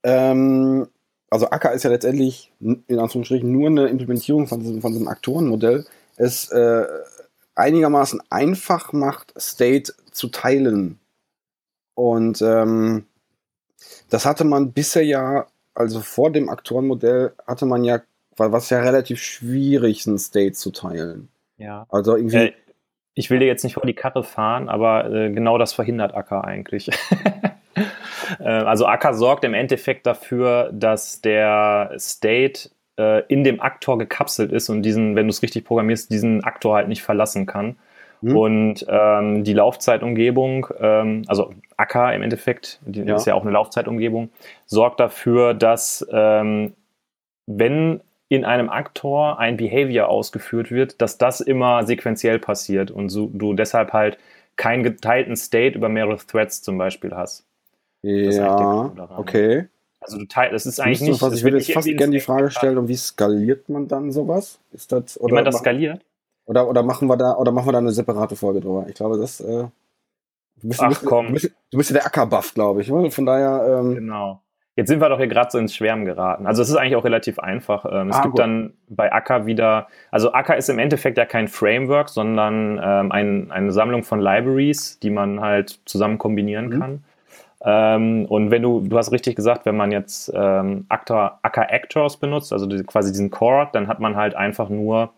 ähm, also Acker ist ja letztendlich in Anführungsstrichen nur eine Implementierung von diesem, von diesem Aktorenmodell, es äh, einigermaßen einfach macht, State zu teilen. Und ähm, das hatte man bisher ja, also vor dem Aktorenmodell hatte man ja, weil was ja relativ schwierig, einen State zu teilen. Ja. Also irgendwie. Äh, ich will dir jetzt nicht vor die Karre fahren, aber äh, genau das verhindert Acker eigentlich. Äh, also Acker sorgt im Endeffekt dafür, dass der State äh, in dem Aktor gekapselt ist und diesen, wenn du es richtig programmierst, diesen Aktor halt nicht verlassen kann. Mhm. Und ähm, die Laufzeitumgebung, ähm, also Acker im Endeffekt, die ja. ist ja auch eine Laufzeitumgebung, sorgt dafür, dass ähm, wenn in einem Aktor ein Behavior ausgeführt wird, dass das immer sequenziell passiert und so, du deshalb halt keinen geteilten State über mehrere Threads zum Beispiel hast. Ja, okay. Also du teilst, das ist eigentlich nicht. Was, ich würde jetzt fast gerne die Frage stellen, und wie skaliert man dann sowas? Ist das, oder wie man das skaliert? Oder, oder machen wir da, oder machen wir da eine separate Folge drüber? Ich glaube, das, äh, du bist, Ach, du bist, komm. Du bist, du bist ja der Ackerbuff, glaube ich. Von daher, ähm, Genau. Jetzt sind wir doch hier gerade so ins Schwärmen geraten. Also es ist eigentlich auch relativ einfach. Ähm, es ah, gibt gut. dann bei Acker wieder, also Acker ist im Endeffekt ja kein Framework, sondern ähm, ein, eine Sammlung von Libraries, die man halt zusammen kombinieren mhm. kann. Ähm, und wenn du, du hast richtig gesagt, wenn man jetzt ähm, Actor, Acker Actors benutzt, also die, quasi diesen Core, dann hat man halt einfach nur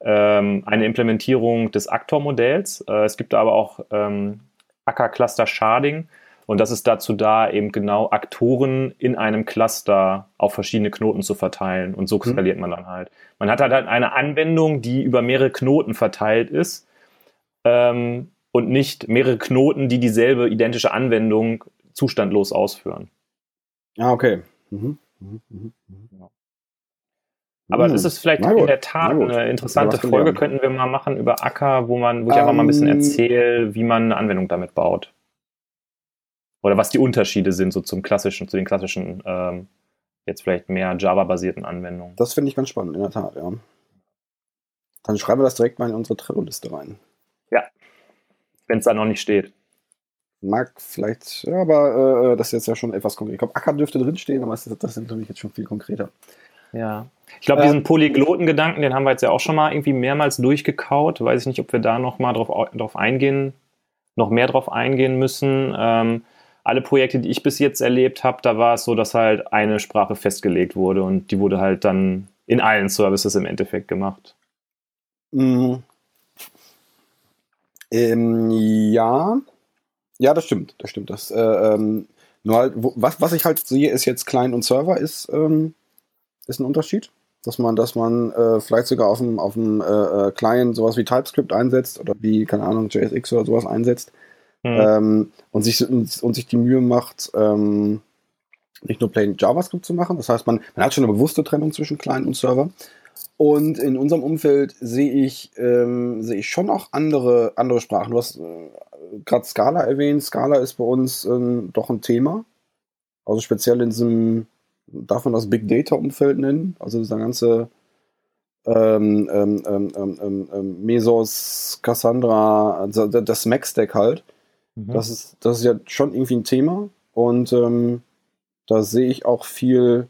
ähm, eine Implementierung des Actor-Modells. Äh, es gibt aber auch ähm, Acker Cluster Sharding und das ist dazu da, eben genau Aktoren in einem Cluster auf verschiedene Knoten zu verteilen und so mhm. skaliert mhm. man dann halt. Man hat halt eine Anwendung, die über mehrere Knoten verteilt ist. Ähm, und nicht mehrere Knoten, die dieselbe identische Anwendung zustandlos ausführen. Ah, okay. Mhm. Mhm. Mhm. Ja. Aber mhm. ist es vielleicht in der Tat eine interessante Folge, könnten wir mal machen über Acker, wo man, wo ich um, einfach mal ein bisschen ähm. erzähle, wie man eine Anwendung damit baut. Oder was die Unterschiede sind, so zum klassischen, zu den klassischen, ähm, jetzt vielleicht mehr Java-basierten Anwendungen. Das finde ich ganz spannend, in der Tat, ja. Dann schreiben wir das direkt mal in unsere Trello-Liste rein. Ja, wenn es da noch nicht steht. Mag vielleicht, ja, aber äh, das ist jetzt ja schon etwas konkret. Ich glaube, Acker dürfte drinstehen, aber das, das ist natürlich jetzt schon viel konkreter. Ja. Ich glaube, diesen ähm, Polygloten-Gedanken, den haben wir jetzt ja auch schon mal irgendwie mehrmals durchgekaut. Weiß ich nicht, ob wir da noch mal drauf, drauf eingehen, noch mehr drauf eingehen müssen. Ähm, alle Projekte, die ich bis jetzt erlebt habe, da war es so, dass halt eine Sprache festgelegt wurde und die wurde halt dann in allen Services im Endeffekt gemacht. Mhm. Ähm, ja, Ja, das stimmt, das stimmt. Das, äh, ähm, nur halt, wo, was, was ich halt sehe, ist jetzt Client und Server ist, ähm, ist ein Unterschied. Dass man, dass man äh, vielleicht sogar auf dem, auf dem äh, äh Client sowas wie TypeScript einsetzt oder wie, keine Ahnung, JSX oder sowas einsetzt. Mhm. Ähm, und, sich, und, und, sich die Mühe macht, ähm, nicht nur plain JavaScript zu machen. Das heißt, man, man hat schon eine bewusste Trennung zwischen Client und Server. Und in unserem Umfeld sehe ich, ähm, sehe ich schon auch andere, andere Sprachen. Du hast äh, gerade Scala erwähnt. Scala ist bei uns ähm, doch ein Thema. Also speziell in diesem, darf man das Big Data Umfeld nennen? Also dieser ganze ähm, ähm, ähm, ähm Mesos, Cassandra, also das Mac-Stack halt. Mhm. Das, ist, das ist ja schon irgendwie ein Thema. Und da sehe ich auch viel,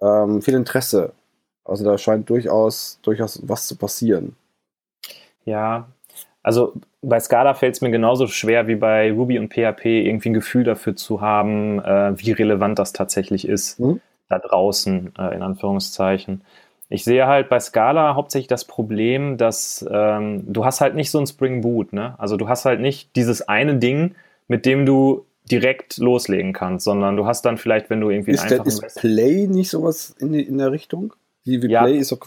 viel Interesse also da scheint durchaus, durchaus was zu passieren. Ja, also bei Scala fällt es mir genauso schwer wie bei Ruby und PHP, irgendwie ein Gefühl dafür zu haben, äh, wie relevant das tatsächlich ist, mhm. da draußen, äh, in Anführungszeichen. Ich sehe halt bei Scala hauptsächlich das Problem, dass ähm, du hast halt nicht so ein Spring Boot, ne? Also du hast halt nicht dieses eine Ding, mit dem du direkt loslegen kannst, sondern du hast dann vielleicht, wenn du irgendwie ist, der, ist Play nicht sowas in, in der Richtung? Wie, wie ja, Play ist so.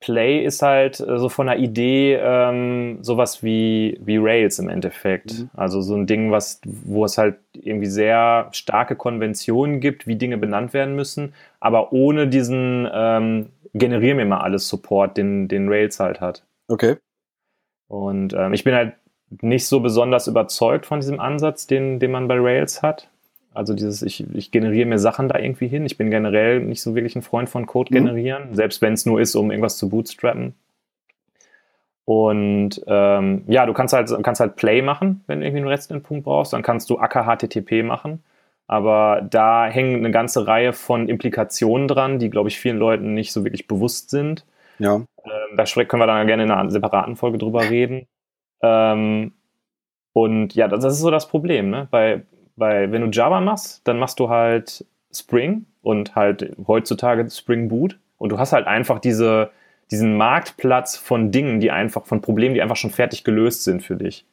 Play ist halt äh, so von der Idee ähm, sowas wie, wie Rails im Endeffekt. Mhm. Also so ein Ding, was, wo es halt irgendwie sehr starke Konventionen gibt, wie Dinge benannt werden müssen, aber ohne diesen ähm, generier mir mal alles Support, den, den Rails halt hat. Okay. Und ähm, ich bin halt nicht so besonders überzeugt von diesem Ansatz, den, den man bei Rails hat. Also dieses, ich, ich generiere mir Sachen da irgendwie hin. Ich bin generell nicht so wirklich ein Freund von Code mhm. generieren, selbst wenn es nur ist, um irgendwas zu bootstrappen. Und ähm, ja, du kannst halt, kannst halt Play machen, wenn du irgendwie einen REST-Endpunkt brauchst. Dann kannst du Acker HTTP machen. Aber da hängen eine ganze Reihe von Implikationen dran, die, glaube ich, vielen Leuten nicht so wirklich bewusst sind. Ja. Ähm, da können wir dann gerne in einer separaten Folge drüber reden. Ähm, und ja, das, das, ist so das Problem. Ne? Bei, weil wenn du Java machst, dann machst du halt Spring und halt heutzutage Spring Boot und du hast halt einfach diese, diesen Marktplatz von Dingen, die einfach, von Problemen, die einfach schon fertig gelöst sind für dich.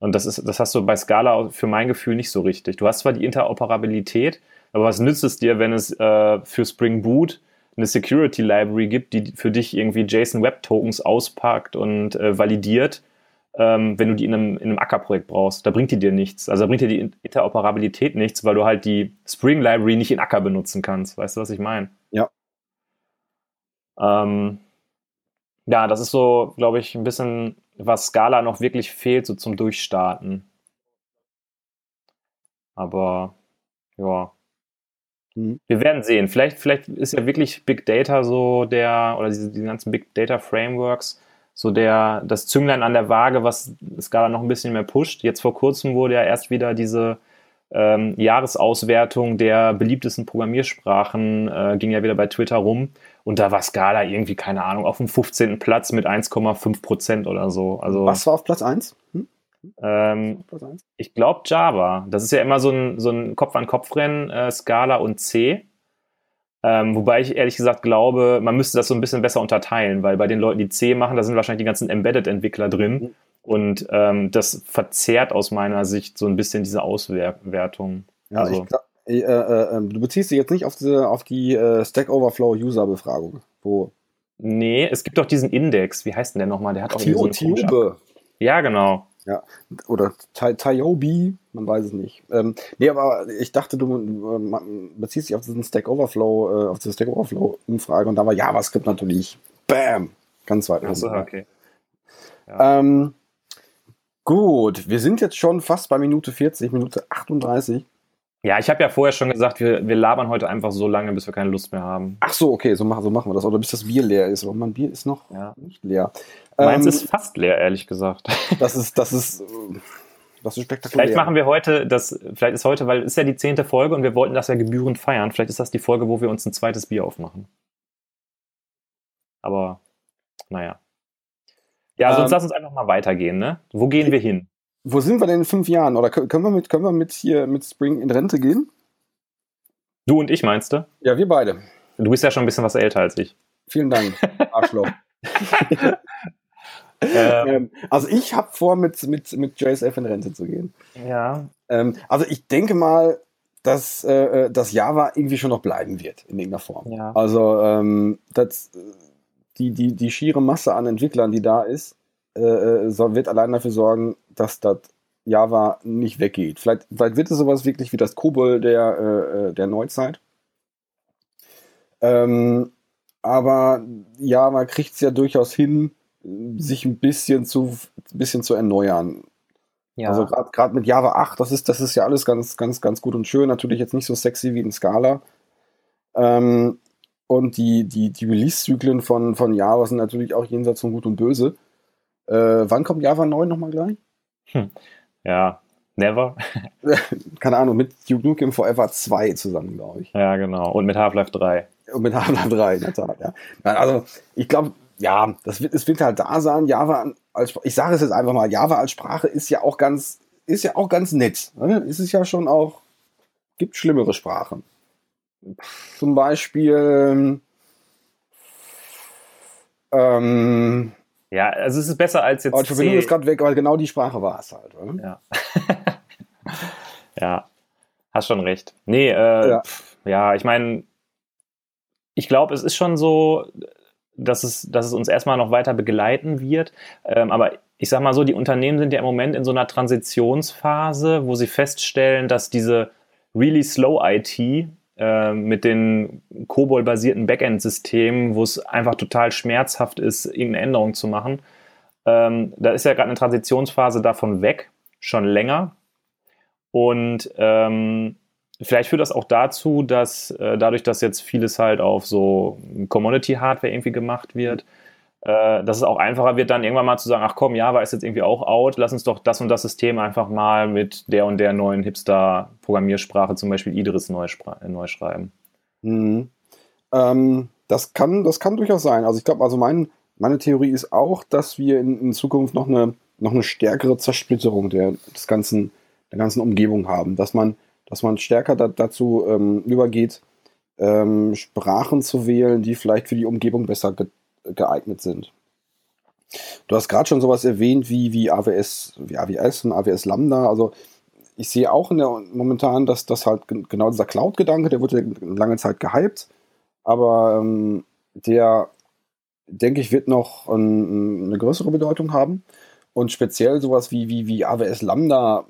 Und das ist, das hast du bei Scala für mein Gefühl nicht so richtig. Du hast zwar die Interoperabilität, aber was nützt es dir, wenn es äh, für Spring Boot eine Security Library gibt, die für dich irgendwie JSON Web Tokens auspackt und äh, validiert ähm, wenn du die in einem, in einem Ackerprojekt brauchst. Da bringt die dir nichts. Also da bringt dir die Interoperabilität nichts, weil du halt die Spring Library nicht in Acker benutzen kannst. Weißt du, was ich meine? Ja. Ähm, ja, das ist so, glaube ich, ein bisschen, was Scala noch wirklich fehlt, so zum Durchstarten. Aber ja. Mhm. Wir werden sehen. Vielleicht, vielleicht ist ja wirklich Big Data so der, oder diese, diese ganzen Big Data Frameworks so der, das Zünglein an der Waage, was Scala noch ein bisschen mehr pusht. Jetzt vor kurzem wurde ja erst wieder diese ähm, Jahresauswertung der beliebtesten Programmiersprachen, äh, ging ja wieder bei Twitter rum. Und da war Scala irgendwie, keine Ahnung, auf dem 15. Platz mit 1,5 Prozent oder so. Also, was war auf Platz 1? Hm? Ähm, ich glaube Java. Das ist ja immer so ein, so ein Kopf-an-Kopf-Rennen, äh, Scala und C. Ähm, wobei ich ehrlich gesagt glaube, man müsste das so ein bisschen besser unterteilen, weil bei den Leuten, die C machen, da sind wahrscheinlich die ganzen Embedded-Entwickler drin. Mhm. Und ähm, das verzerrt aus meiner Sicht so ein bisschen diese Auswertung. Ja, also, ich, äh, äh, ähm, du beziehst dich jetzt nicht auf, diese, auf die äh, Stack Overflow User-Befragung. Wo? Nee, es gibt doch diesen Index. Wie heißt denn der nochmal? Der hat auch Tio, so Tiobe. Ja, genau. Ja, oder Tayobi, man weiß es nicht. Ähm, nee, aber ich dachte, du äh, beziehst dich auf diesen Stack Overflow, äh, auf diese Stack Overflow-Umfrage und da war JavaScript natürlich. Bam! Ganz weit. Achso, okay. Ja. Ähm, gut, wir sind jetzt schon fast bei Minute 40, Minute 38. Ja, ich habe ja vorher schon gesagt, wir, wir labern heute einfach so lange, bis wir keine Lust mehr haben. Ach so, okay, so machen, so machen wir das. Oder bis das Bier leer ist. Aber mein Bier ist noch ja. nicht leer. Meins ähm, ist fast leer, ehrlich gesagt. Das ist, das ist, das ist spektakulär. Vielleicht machen wir heute, das, vielleicht ist heute, weil es ist ja die zehnte Folge und wir wollten das ja gebührend feiern. Vielleicht ist das die Folge, wo wir uns ein zweites Bier aufmachen. Aber, naja. Ja, sonst ähm, lass uns einfach mal weitergehen, ne? Wo gehen wir hin? Wo sind wir denn in fünf Jahren? Oder können wir mit, können wir mit hier mit Spring in Rente gehen? Du und ich meinst du? Ja, wir beide. Du bist ja schon ein bisschen was älter als ich. Vielen Dank, Arschloch. ähm, also ich habe vor, mit, mit, mit JSF in Rente zu gehen. Ja. Ähm, also ich denke mal, dass äh, äh, das Java irgendwie schon noch bleiben wird in irgendeiner Form. Ja. Also ähm, das, die, die, die schiere Masse an Entwicklern, die da ist, äh, äh wird allein dafür sorgen, dass das Java nicht weggeht. Vielleicht, vielleicht wird es sowas wirklich wie das Kobol der, äh, äh der Neuzeit. Ähm, aber Java kriegt es ja durchaus hin, sich ein bisschen zu, ein bisschen zu erneuern. Ja. Also gerade mit Java 8, das ist, das ist ja alles ganz, ganz, ganz gut und schön. Natürlich jetzt nicht so sexy wie in Scala. Ähm, und die, die, die Release-Zyklen von, von Java sind natürlich auch jenseits von Gut und Böse. Äh, wann kommt Java 9 nochmal gleich? Hm. Ja, never. Keine Ahnung, mit Duke Nukem Forever 2 zusammen, glaube ich. Ja, genau. Und mit Half-Life 3. Und mit Half-Life 3, in der Tat, ja. Also, ich glaube, ja, das wird, es wird halt da sein. Java als, ich sage es jetzt einfach mal, Java als Sprache ist ja auch ganz, ist ja auch ganz nett. Ne? Ist es ja schon auch, gibt schlimmere Sprachen. Zum Beispiel, ähm, ja, also es ist besser als jetzt. Aber die Verbindung ist gerade weg, weil genau die Sprache war es halt. Oder? Ja. ja, hast schon recht. Nee, äh, ja. ja, ich meine, ich glaube, es ist schon so, dass es, dass es uns erstmal noch weiter begleiten wird. Ähm, aber ich sag mal so, die Unternehmen sind ja im Moment in so einer Transitionsphase, wo sie feststellen, dass diese really slow IT äh, mit den COBOL-basierten Backend-Systemen, wo es einfach total schmerzhaft ist, irgendeine Änderung zu machen, ähm, da ist ja gerade eine Transitionsphase davon weg, schon länger. Und ähm, Vielleicht führt das auch dazu, dass äh, dadurch, dass jetzt vieles halt auf so Commodity-Hardware irgendwie gemacht wird, äh, dass es auch einfacher wird, dann irgendwann mal zu sagen, ach komm, Java ist jetzt irgendwie auch out, lass uns doch das und das System einfach mal mit der und der neuen Hipster-Programmiersprache, zum Beispiel Idris, neu, neu schreiben. Mhm. Ähm, das, kann, das kann durchaus sein. Also ich glaube, also mein, meine Theorie ist auch, dass wir in, in Zukunft noch eine, noch eine stärkere Zersplitterung der, des ganzen, der ganzen Umgebung haben, dass man dass man stärker da, dazu ähm, übergeht, ähm, Sprachen zu wählen, die vielleicht für die Umgebung besser geeignet sind. Du hast gerade schon sowas erwähnt wie, wie AWS, wie AWS und AWS Lambda. Also ich sehe auch in der, momentan, dass das halt genau dieser Cloud-Gedanke, der wurde lange Zeit gehypt, aber ähm, der, denke ich, wird noch ein, eine größere Bedeutung haben. Und speziell sowas wie, wie, wie AWS Lambda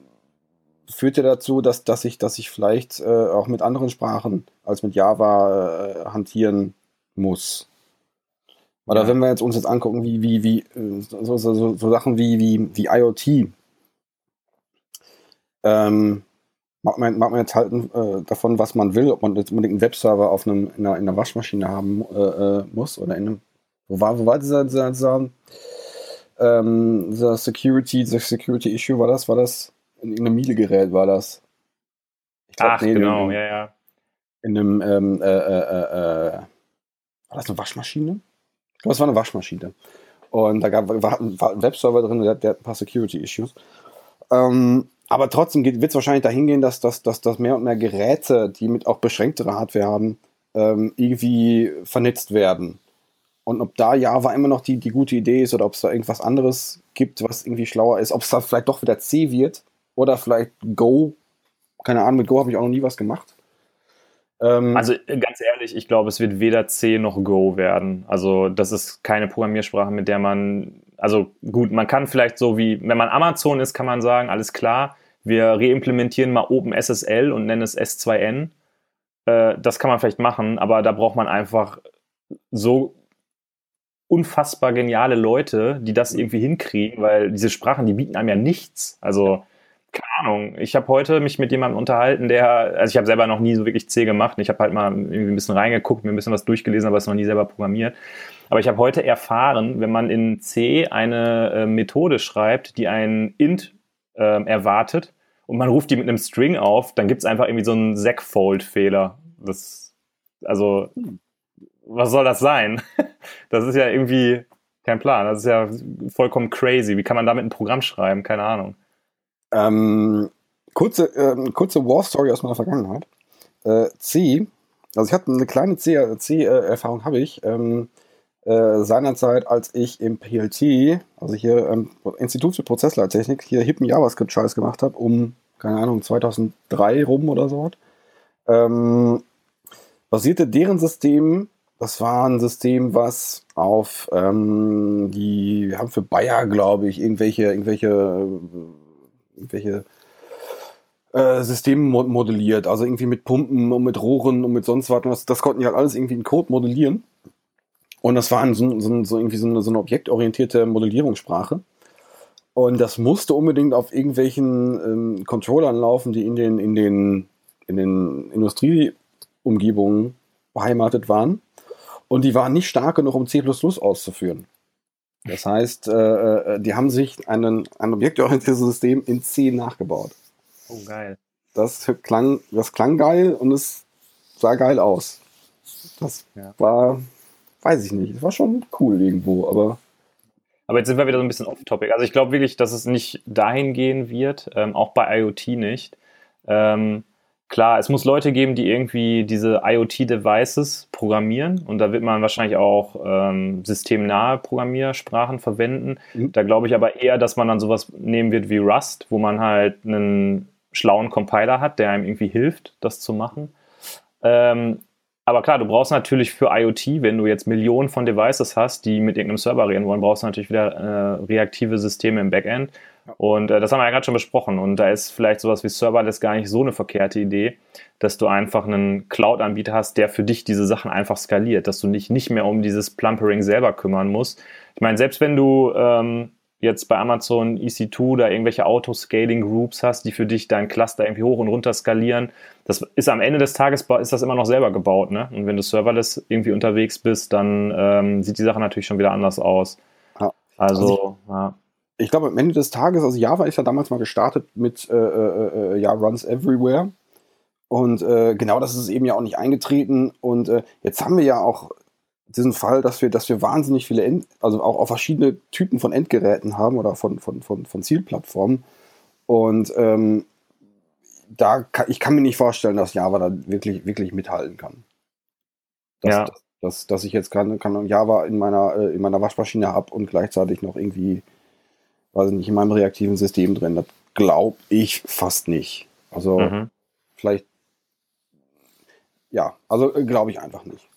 führt ja dazu, dass, dass, ich, dass ich vielleicht äh, auch mit anderen Sprachen als mit Java äh, hantieren muss. Oder wenn wir jetzt uns jetzt angucken, wie, wie, wie, äh, so, so, so, so Sachen wie, wie, wie IoT, ähm, mag man, mag man jetzt halten äh, davon, was man will, ob man jetzt unbedingt einen Webserver auf einem, in, einer, in einer Waschmaschine haben äh, äh, muss oder in einem, wo war, wo war dieser, dieser, dieser, ähm, dieser Security, dieser Security Issue, war das, war das in einem Miele-Gerät war das. Glaub, Ach, nee, genau, in, ja, ja. In einem, ähm, äh, äh, äh, war das eine Waschmaschine? Glaube, es war eine Waschmaschine. Und da gab, war, war ein Webserver drin, der, der hat ein paar Security-Issues. Ähm, aber trotzdem wird es wahrscheinlich dahin gehen, dass, dass, dass, dass mehr und mehr Geräte, die mit auch beschränktere Hardware haben, ähm, irgendwie vernetzt werden. Und ob da Java immer noch die, die gute Idee ist oder ob es da irgendwas anderes gibt, was irgendwie schlauer ist, ob es da vielleicht doch wieder C wird, oder vielleicht Go. Keine Ahnung, mit Go habe ich auch noch nie was gemacht. Ähm, also ganz ehrlich, ich glaube, es wird weder C noch Go werden. Also das ist keine Programmiersprache, mit der man, also gut, man kann vielleicht so wie, wenn man Amazon ist, kann man sagen, alles klar, wir reimplementieren mal OpenSSL und nennen es S2N. Äh, das kann man vielleicht machen, aber da braucht man einfach so unfassbar geniale Leute, die das irgendwie hinkriegen, weil diese Sprachen, die bieten einem ja nichts. Also keine Ahnung. Ich habe heute mich mit jemandem unterhalten, der, also ich habe selber noch nie so wirklich C gemacht. Ich habe halt mal irgendwie ein bisschen reingeguckt, mir ein bisschen was durchgelesen, aber es noch nie selber programmiert. Aber ich habe heute erfahren, wenn man in C eine äh, Methode schreibt, die ein int äh, erwartet und man ruft die mit einem String auf, dann gibt es einfach irgendwie so einen Segfold-Fehler. Das, also, was soll das sein? Das ist ja irgendwie kein Plan. Das ist ja vollkommen crazy. Wie kann man damit ein Programm schreiben? Keine Ahnung. Ähm, kurze, äh, kurze War Story aus meiner Vergangenheit. Äh, C, also ich hatte eine kleine C-Erfahrung, äh, habe ich. Ähm, äh, seinerzeit, als ich im PLT, also hier ähm, Institut für Prozessleittechnik, hier hippen JavaScript-Scheiß gemacht habe, um, keine Ahnung, 2003 rum oder so, ähm, basierte deren System, das war ein System, was auf ähm, die, wir haben für Bayer, glaube ich, irgendwelche, irgendwelche, irgendwelche äh, Systeme modelliert, also irgendwie mit Pumpen und mit Rohren und mit sonst was. Das, konnten die halt alles irgendwie in Code modellieren. Und das war so, so, so, irgendwie so eine, so eine objektorientierte Modellierungssprache. Und das musste unbedingt auf irgendwelchen ähm, Controllern laufen, die in den, in den, in den Industrieumgebungen beheimatet waren. Und die waren nicht stark genug, um C auszuführen. Das heißt, äh, äh, die haben sich einen, ein objektorientiertes System in C nachgebaut. Oh, geil. Das klang, das klang geil und es sah geil aus. Das ja. war weiß ich nicht. Es war schon cool irgendwo, aber. Aber jetzt sind wir wieder so ein bisschen off-topic. Also ich glaube wirklich, dass es nicht dahin gehen wird, ähm, auch bei IoT nicht. Ähm, klar, es muss Leute geben, die irgendwie diese IoT-Devices programmieren und da wird man wahrscheinlich auch ähm, systemnahe Programmiersprachen verwenden. Mhm. Da glaube ich aber eher, dass man dann sowas nehmen wird wie Rust, wo man halt einen schlauen Compiler hat, der einem irgendwie hilft, das zu machen. Ähm, aber klar, du brauchst natürlich für IoT, wenn du jetzt Millionen von Devices hast, die mit irgendeinem Server reden wollen, brauchst du natürlich wieder äh, reaktive Systeme im Backend. Und äh, das haben wir ja gerade schon besprochen. Und da ist vielleicht sowas wie Serverless gar nicht so eine verkehrte Idee, dass du einfach einen Cloud-Anbieter hast, der für dich diese Sachen einfach skaliert, dass du dich nicht mehr um dieses Plumpering selber kümmern musst. Ich meine, selbst wenn du ähm, jetzt bei Amazon EC2 da irgendwelche Auto-Scaling-Groups hast, die für dich dein Cluster irgendwie hoch und runter skalieren, das ist am Ende des Tages ist das immer noch selber gebaut, ne? Und wenn du serverless irgendwie unterwegs bist, dann ähm, sieht die Sache natürlich schon wieder anders aus. Ja. Also, also ich, ja. Ich glaube, am Ende des Tages, also Java ist ja damals mal gestartet mit äh, äh, äh, ja, Runs Everywhere. Und äh, genau das ist eben ja auch nicht eingetreten. Und äh, jetzt haben wir ja auch diesen Fall, dass wir, dass wir wahnsinnig viele, End, also auch, auch verschiedene Typen von Endgeräten haben oder von, von, von, von Zielplattformen. Und ähm, da kann, ich kann mir nicht vorstellen, dass Java da wirklich, wirklich mithalten kann. Dass, ja. dass, dass, dass ich jetzt kann, kann Java in meiner, äh, in meiner Waschmaschine habe und gleichzeitig noch irgendwie, weiß ich nicht, in meinem reaktiven System drin. Das glaube ich fast nicht. Also mhm. vielleicht, ja, also äh, glaube ich einfach nicht.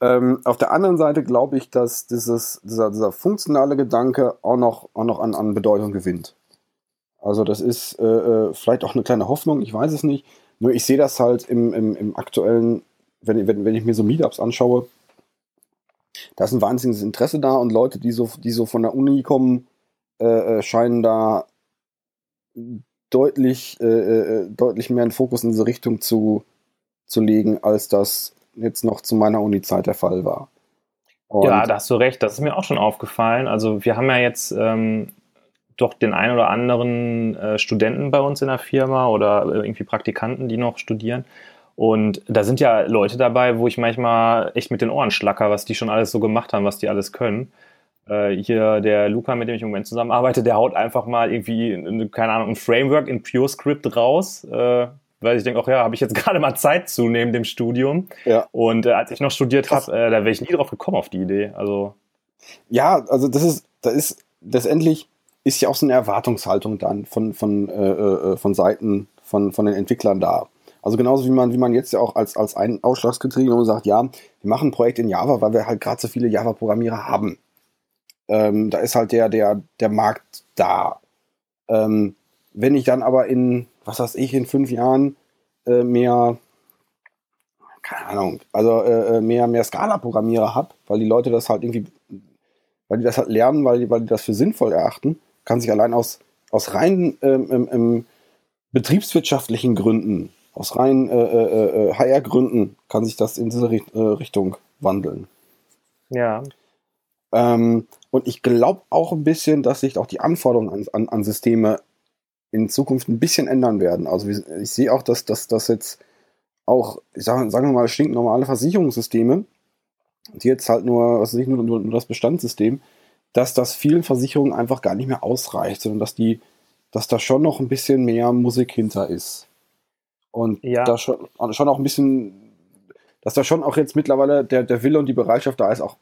Ähm, auf der anderen Seite glaube ich, dass dieses, dieser, dieser funktionale Gedanke auch noch, auch noch an, an Bedeutung gewinnt. Also das ist äh, äh, vielleicht auch eine kleine Hoffnung, ich weiß es nicht. Nur ich sehe das halt im, im, im aktuellen, wenn, wenn, wenn ich mir so Meetups anschaue, da ist ein wahnsinniges Interesse da und Leute, die so, die so von der Uni kommen, äh, äh scheinen da deutlich, äh, äh, deutlich mehr einen Fokus in diese Richtung zu, zu legen, als das jetzt noch zu meiner Uni-Zeit der Fall war. Und ja, da hast du recht. Das ist mir auch schon aufgefallen. Also wir haben ja jetzt ähm, doch den einen oder anderen äh, Studenten bei uns in der Firma oder äh, irgendwie Praktikanten, die noch studieren. Und da sind ja Leute dabei, wo ich manchmal echt mit den Ohren schlacker, was die schon alles so gemacht haben, was die alles können. Äh, hier der Luca, mit dem ich im Moment zusammenarbeite, der haut einfach mal irgendwie, keine Ahnung, ein Framework in PureScript raus, äh, weil ich denke auch, ja, habe ich jetzt gerade mal Zeit zu neben dem Studium. Ja. Und äh, als ich noch studiert habe, äh, da wäre ich nie drauf gekommen auf die Idee. Also ja, also das ist, da ist letztendlich ist ja auch so eine Erwartungshaltung dann von von äh, äh, von Seiten von von den Entwicklern da. Also genauso wie man wie man jetzt ja auch als als ein Ausschlagskriterium sagt, ja, wir machen ein Projekt in Java, weil wir halt gerade so viele Java-Programmierer haben. Ähm, da ist halt der der der Markt da. Ähm, wenn ich dann aber in was weiß ich, in fünf Jahren äh, mehr, keine Ahnung, also äh, äh mehr, mehr Scala-Programmierer habe, weil die Leute das halt irgendwie, weil die das halt lernen, weil die, weil die das für sinnvoll erachten, kann sich allein aus, aus rein ähm, ähm, betriebswirtschaftlichen Gründen, aus rein äh, äh, HR-Gründen, äh, kann sich das in diese Richtung wandeln. Ja. Ähm, und ich glaube auch ein bisschen, dass sich auch die Anforderungen an, an, an Systeme in Zukunft ein bisschen ändern werden. Also ich sehe auch, dass das jetzt auch, ich sag, sagen wir mal, stinknormale Versicherungssysteme, die jetzt halt nur, was weiß ich, nur, nur, nur das Bestandssystem, dass das vielen Versicherungen einfach gar nicht mehr ausreicht, sondern dass die, dass da schon noch ein bisschen mehr Musik hinter ist. Und ja. da schon, schon auch ein bisschen dass da schon auch jetzt mittlerweile der, der Wille und die Bereitschaft da ist, auch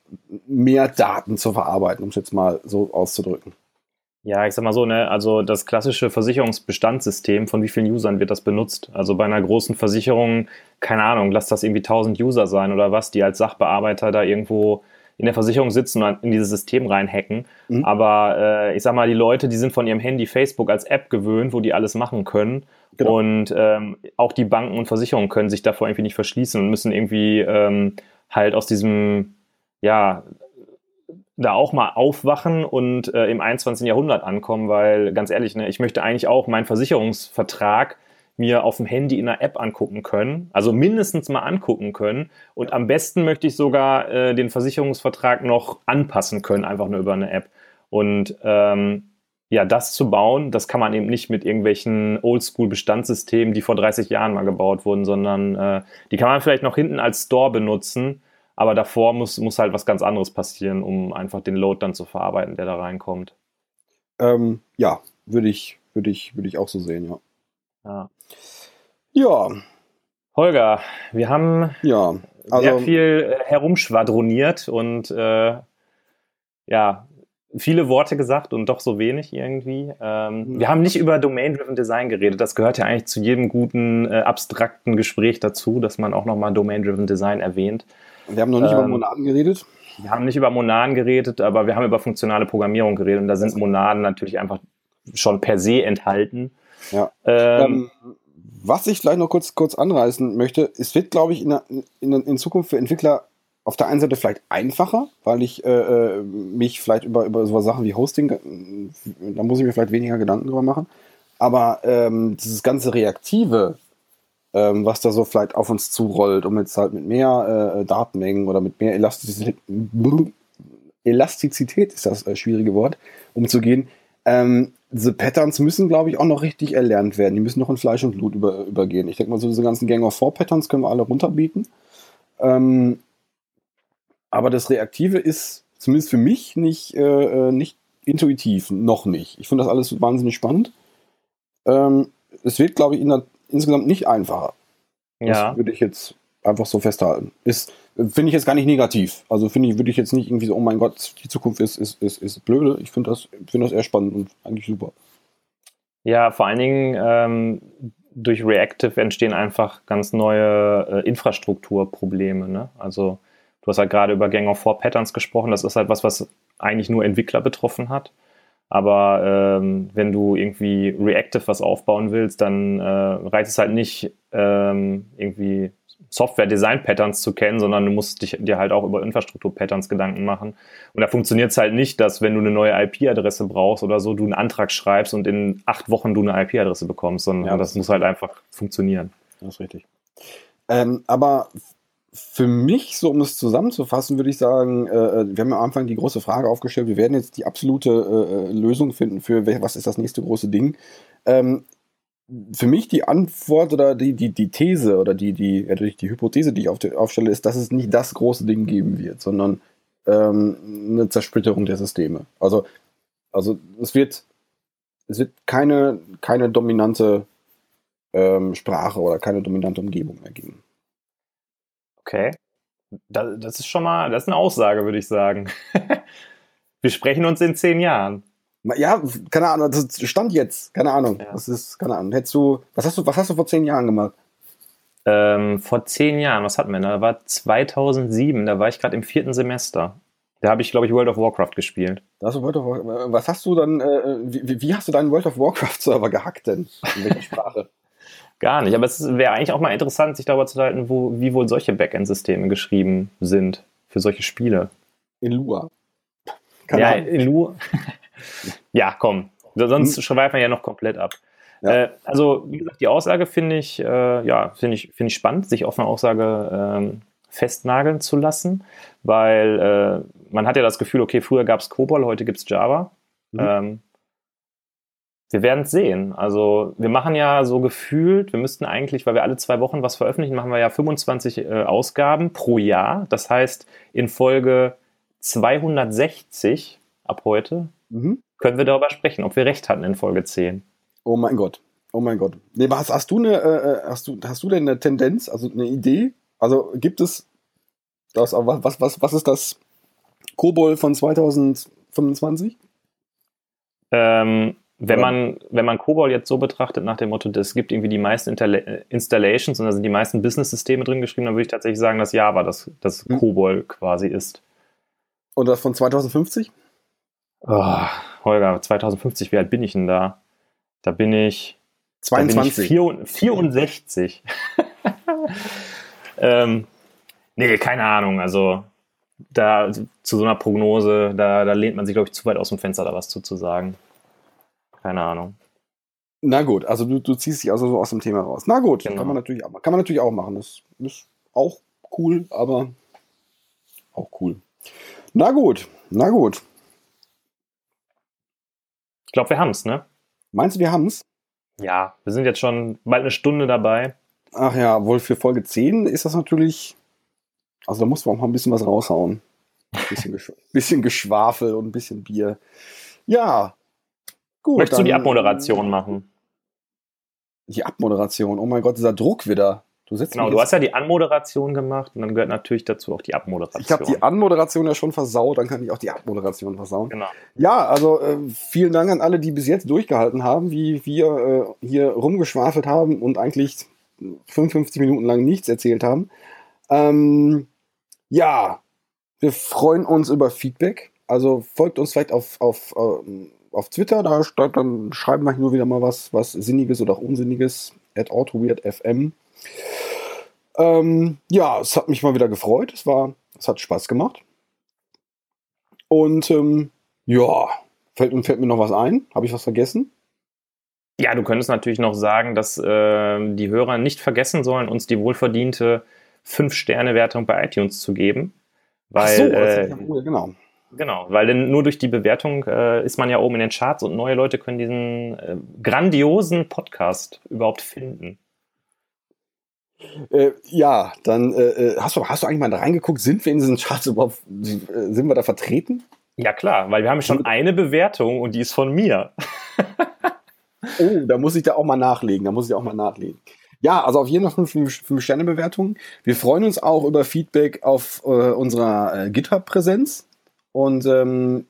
mehr Daten zu verarbeiten, um es jetzt mal so auszudrücken. Ja, ich sag mal so, ne, also das klassische Versicherungsbestandssystem, von wie vielen Usern wird das benutzt? Also bei einer großen Versicherung, keine Ahnung, lass das irgendwie 1000 User sein oder was, die als Sachbearbeiter da irgendwo in der Versicherung sitzen und in dieses System reinhacken. Mhm. Aber äh, ich sag mal, die Leute, die sind von ihrem Handy Facebook als App gewöhnt, wo die alles machen können. Genau. Und ähm, auch die Banken und Versicherungen können sich davor irgendwie nicht verschließen und müssen irgendwie ähm, halt aus diesem, ja, da auch mal aufwachen und äh, im 21. Jahrhundert ankommen, weil ganz ehrlich, ne, ich möchte eigentlich auch meinen Versicherungsvertrag mir auf dem Handy in einer App angucken können, also mindestens mal angucken können. Und am besten möchte ich sogar äh, den Versicherungsvertrag noch anpassen können, einfach nur über eine App. Und ähm, ja, das zu bauen, das kann man eben nicht mit irgendwelchen Oldschool-Bestandssystemen, die vor 30 Jahren mal gebaut wurden, sondern äh, die kann man vielleicht noch hinten als Store benutzen, aber davor muss, muss halt was ganz anderes passieren, um einfach den Load dann zu verarbeiten, der da reinkommt. Ähm, ja, würde ich, würde ich, würde ich auch so sehen, ja. Ja. Ja. Holger, wir haben ja, also, sehr viel äh, herumschwadroniert und äh, ja, viele Worte gesagt und doch so wenig irgendwie. Ähm, mhm. Wir haben nicht über Domain-Driven Design geredet. Das gehört ja eigentlich zu jedem guten, äh, abstrakten Gespräch dazu, dass man auch nochmal Domain-Driven Design erwähnt. Wir haben noch nicht ähm, über Monaden geredet. Wir haben nicht über Monaden geredet, aber wir haben über funktionale Programmierung geredet und da sind Monaden natürlich einfach schon per se enthalten. Ja. Ähm, ähm, was ich vielleicht noch kurz, kurz anreißen möchte, es wird, glaube ich, in, in, in Zukunft für Entwickler auf der einen Seite vielleicht einfacher, weil ich äh, äh, mich vielleicht über, über so Sachen wie Hosting, äh, da muss ich mir vielleicht weniger Gedanken drüber machen. Aber ähm, dieses ganze Reaktive, ähm, was da so vielleicht auf uns zurollt, um jetzt halt mit mehr äh, Datenmengen oder mit mehr Elastizität, Elastizität ist das äh, schwierige Wort, umzugehen, ähm, diese Patterns müssen, glaube ich, auch noch richtig erlernt werden. Die müssen noch in Fleisch und Blut über, übergehen. Ich denke mal, so diese ganzen Gang of Four Patterns können wir alle runterbieten. Ähm, aber das Reaktive ist zumindest für mich nicht, äh, äh nicht intuitiv, noch nicht. Ich finde das alles wahnsinnig spannend. Ähm, es wird, glaube ich, in der, insgesamt nicht einfacher. Ja. Das würde ich jetzt einfach so festhalten. Ist, finde ich jetzt gar nicht negativ. Also finde ich, würde ich jetzt nicht irgendwie so, oh mein Gott, die Zukunft ist, ist, ist, ist blöde. Ich finde das, finde das eher spannend und eigentlich super. Ja, vor allen Dingen ähm, durch Reactive entstehen einfach ganz neue äh, Infrastrukturprobleme. Ne? Also du hast halt gerade über Gang of Four Patterns gesprochen. Das ist halt was, was eigentlich nur Entwickler betroffen hat. Aber ähm, wenn du irgendwie reactive was aufbauen willst, dann äh, reicht es halt nicht, ähm, irgendwie Software-Design-Patterns zu kennen, sondern du musst dich, dir halt auch über Infrastruktur-Patterns Gedanken machen. Und da funktioniert es halt nicht, dass wenn du eine neue IP-Adresse brauchst oder so, du einen Antrag schreibst und in acht Wochen du eine IP-Adresse bekommst, sondern ja, das, das muss halt einfach funktionieren. Das ist richtig. Ähm, aber für mich, so um es zusammenzufassen, würde ich sagen, äh, äh, wir haben am Anfang die große Frage aufgestellt, wir werden jetzt die absolute äh, äh Lösung finden für was ist das nächste große Ding. Ähm, für mich die Antwort oder die, die, die These oder die, die, ja, die Hypothese, die ich auf die, aufstelle, ist, dass es nicht das große Ding geben wird, sondern ähm, eine Zersplitterung der Systeme. Also, also es wird, es wird keine, keine dominante ähm, Sprache oder keine dominante Umgebung mehr geben. Okay. Das, das ist schon mal, das ist eine Aussage, würde ich sagen. Wir sprechen uns in zehn Jahren. Ja, keine Ahnung, das stand jetzt, keine Ahnung. Ja. Das ist, keine Ahnung. Hättest du, was hast du, was hast du vor zehn Jahren gemacht? Ähm, vor zehn Jahren, was hatten wir da? war 2007, da war ich gerade im vierten Semester. Da habe ich, glaube ich, World of Warcraft gespielt. Das World of Warcraft. Was hast du dann, äh, wie, wie, hast du deinen World of Warcraft-Server gehackt denn? In welcher Sprache? Gar nicht, aber es wäre eigentlich auch mal interessant, sich darüber zu halten, wo, wie wohl solche Backend-Systeme geschrieben sind für solche Spiele. In Lua. Keine ja, Ahnung. in Lua. ja, komm. Sonst hm. schweifen wir ja noch komplett ab. Ja. Äh, also, wie gesagt, die Aussage finde ich, äh, ja, finde ich, finde ich spannend, sich auf eine Aussage ähm, festnageln zu lassen, weil äh, man hat ja das Gefühl, okay, früher gab es COBOL, heute gibt es Java. Mhm. Ähm, wir werden es sehen. Also wir machen ja so gefühlt, wir müssten eigentlich, weil wir alle zwei Wochen was veröffentlichen, machen wir ja 25 äh, Ausgaben pro Jahr. Das heißt, in Folge 260 ab heute mhm. können wir darüber sprechen, ob wir recht hatten in Folge 10. Oh mein Gott. Oh mein Gott. Nee, hast, hast, du eine, äh, äh, hast, du, hast du denn eine Tendenz, also eine Idee, Also gibt es das, was, was, was ist das Kobol von 2025? Ähm, wenn man, wenn man COBOL jetzt so betrachtet, nach dem Motto, es gibt irgendwie die meisten Interla Installations und da sind die meisten Business-Systeme drin geschrieben, dann würde ich tatsächlich sagen, dass Java das, das hm. COBOL quasi ist. Und das von 2050? Oh, Holger, 2050, wie alt bin ich denn da? Da bin ich. 22. Da bin ich 64. ähm, nee, keine Ahnung. Also da zu so einer Prognose, da, da lehnt man sich, glaube ich, zu weit aus dem Fenster, da was zu, zu sagen. Keine Ahnung. Na gut, also du, du ziehst dich also so aus dem Thema raus. Na gut, genau. kann, man natürlich, kann man natürlich auch machen. Das ist auch cool, aber auch cool. Na gut, na gut. Ich glaube, wir haben es, ne? Meinst du, wir haben es? Ja, wir sind jetzt schon bald eine Stunde dabei. Ach ja, wohl für Folge 10 ist das natürlich. Also da muss man auch mal ein bisschen was raushauen. Ein bisschen, Gesch bisschen Geschwafel und ein bisschen Bier. Ja, Gut, Möchtest dann, du die Abmoderation machen? Die Abmoderation, oh mein Gott, dieser Druck wieder. Du sitzt genau, du hast ja die Anmoderation gemacht und dann gehört natürlich dazu auch die Abmoderation. Ich habe die Anmoderation ja schon versaut, dann kann ich auch die Abmoderation versauen. Genau. Ja, also äh, vielen Dank an alle, die bis jetzt durchgehalten haben, wie wir äh, hier rumgeschwafelt haben und eigentlich 55 Minuten lang nichts erzählt haben. Ähm, ja, wir freuen uns über Feedback. Also folgt uns vielleicht auf, auf, ähm, auf Twitter, da dann schreiben wir nur wieder mal was, was Sinniges oder auch Unsinniges. At AutoWeirdFM. Ähm, ja, es hat mich mal wieder gefreut. Es war, es hat Spaß gemacht. Und ähm, ja, fällt, fällt mir noch was ein? Habe ich was vergessen? Ja, du könntest natürlich noch sagen, dass äh, die Hörer nicht vergessen sollen, uns die wohlverdiente 5-Sterne-Wertung bei iTunes zu geben. Weil, Ach so, äh, ja cool, genau. Genau, weil denn nur durch die Bewertung äh, ist man ja oben in den Charts und neue Leute können diesen äh, grandiosen Podcast überhaupt finden. Äh, ja, dann äh, äh, hast, du, hast du eigentlich mal da reingeguckt, sind wir in diesen Charts überhaupt, äh, sind wir da vertreten? Ja klar, weil wir haben schon eine Bewertung und die ist von mir. oh, da muss ich da auch mal nachlegen, da muss ich auch mal nachlegen. Ja, also auf jeden Fall 5 Sterne Bewertung. Wir freuen uns auch über Feedback auf äh, unserer äh, GitHub Präsenz. Und ähm,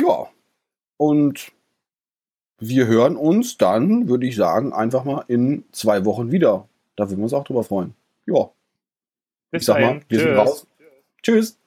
ja, und wir hören uns dann, würde ich sagen, einfach mal in zwei Wochen wieder. Da würden wir uns auch drüber freuen. Ja. Bis ich sag mal, wir Tschüss. sind raus. Tschüss.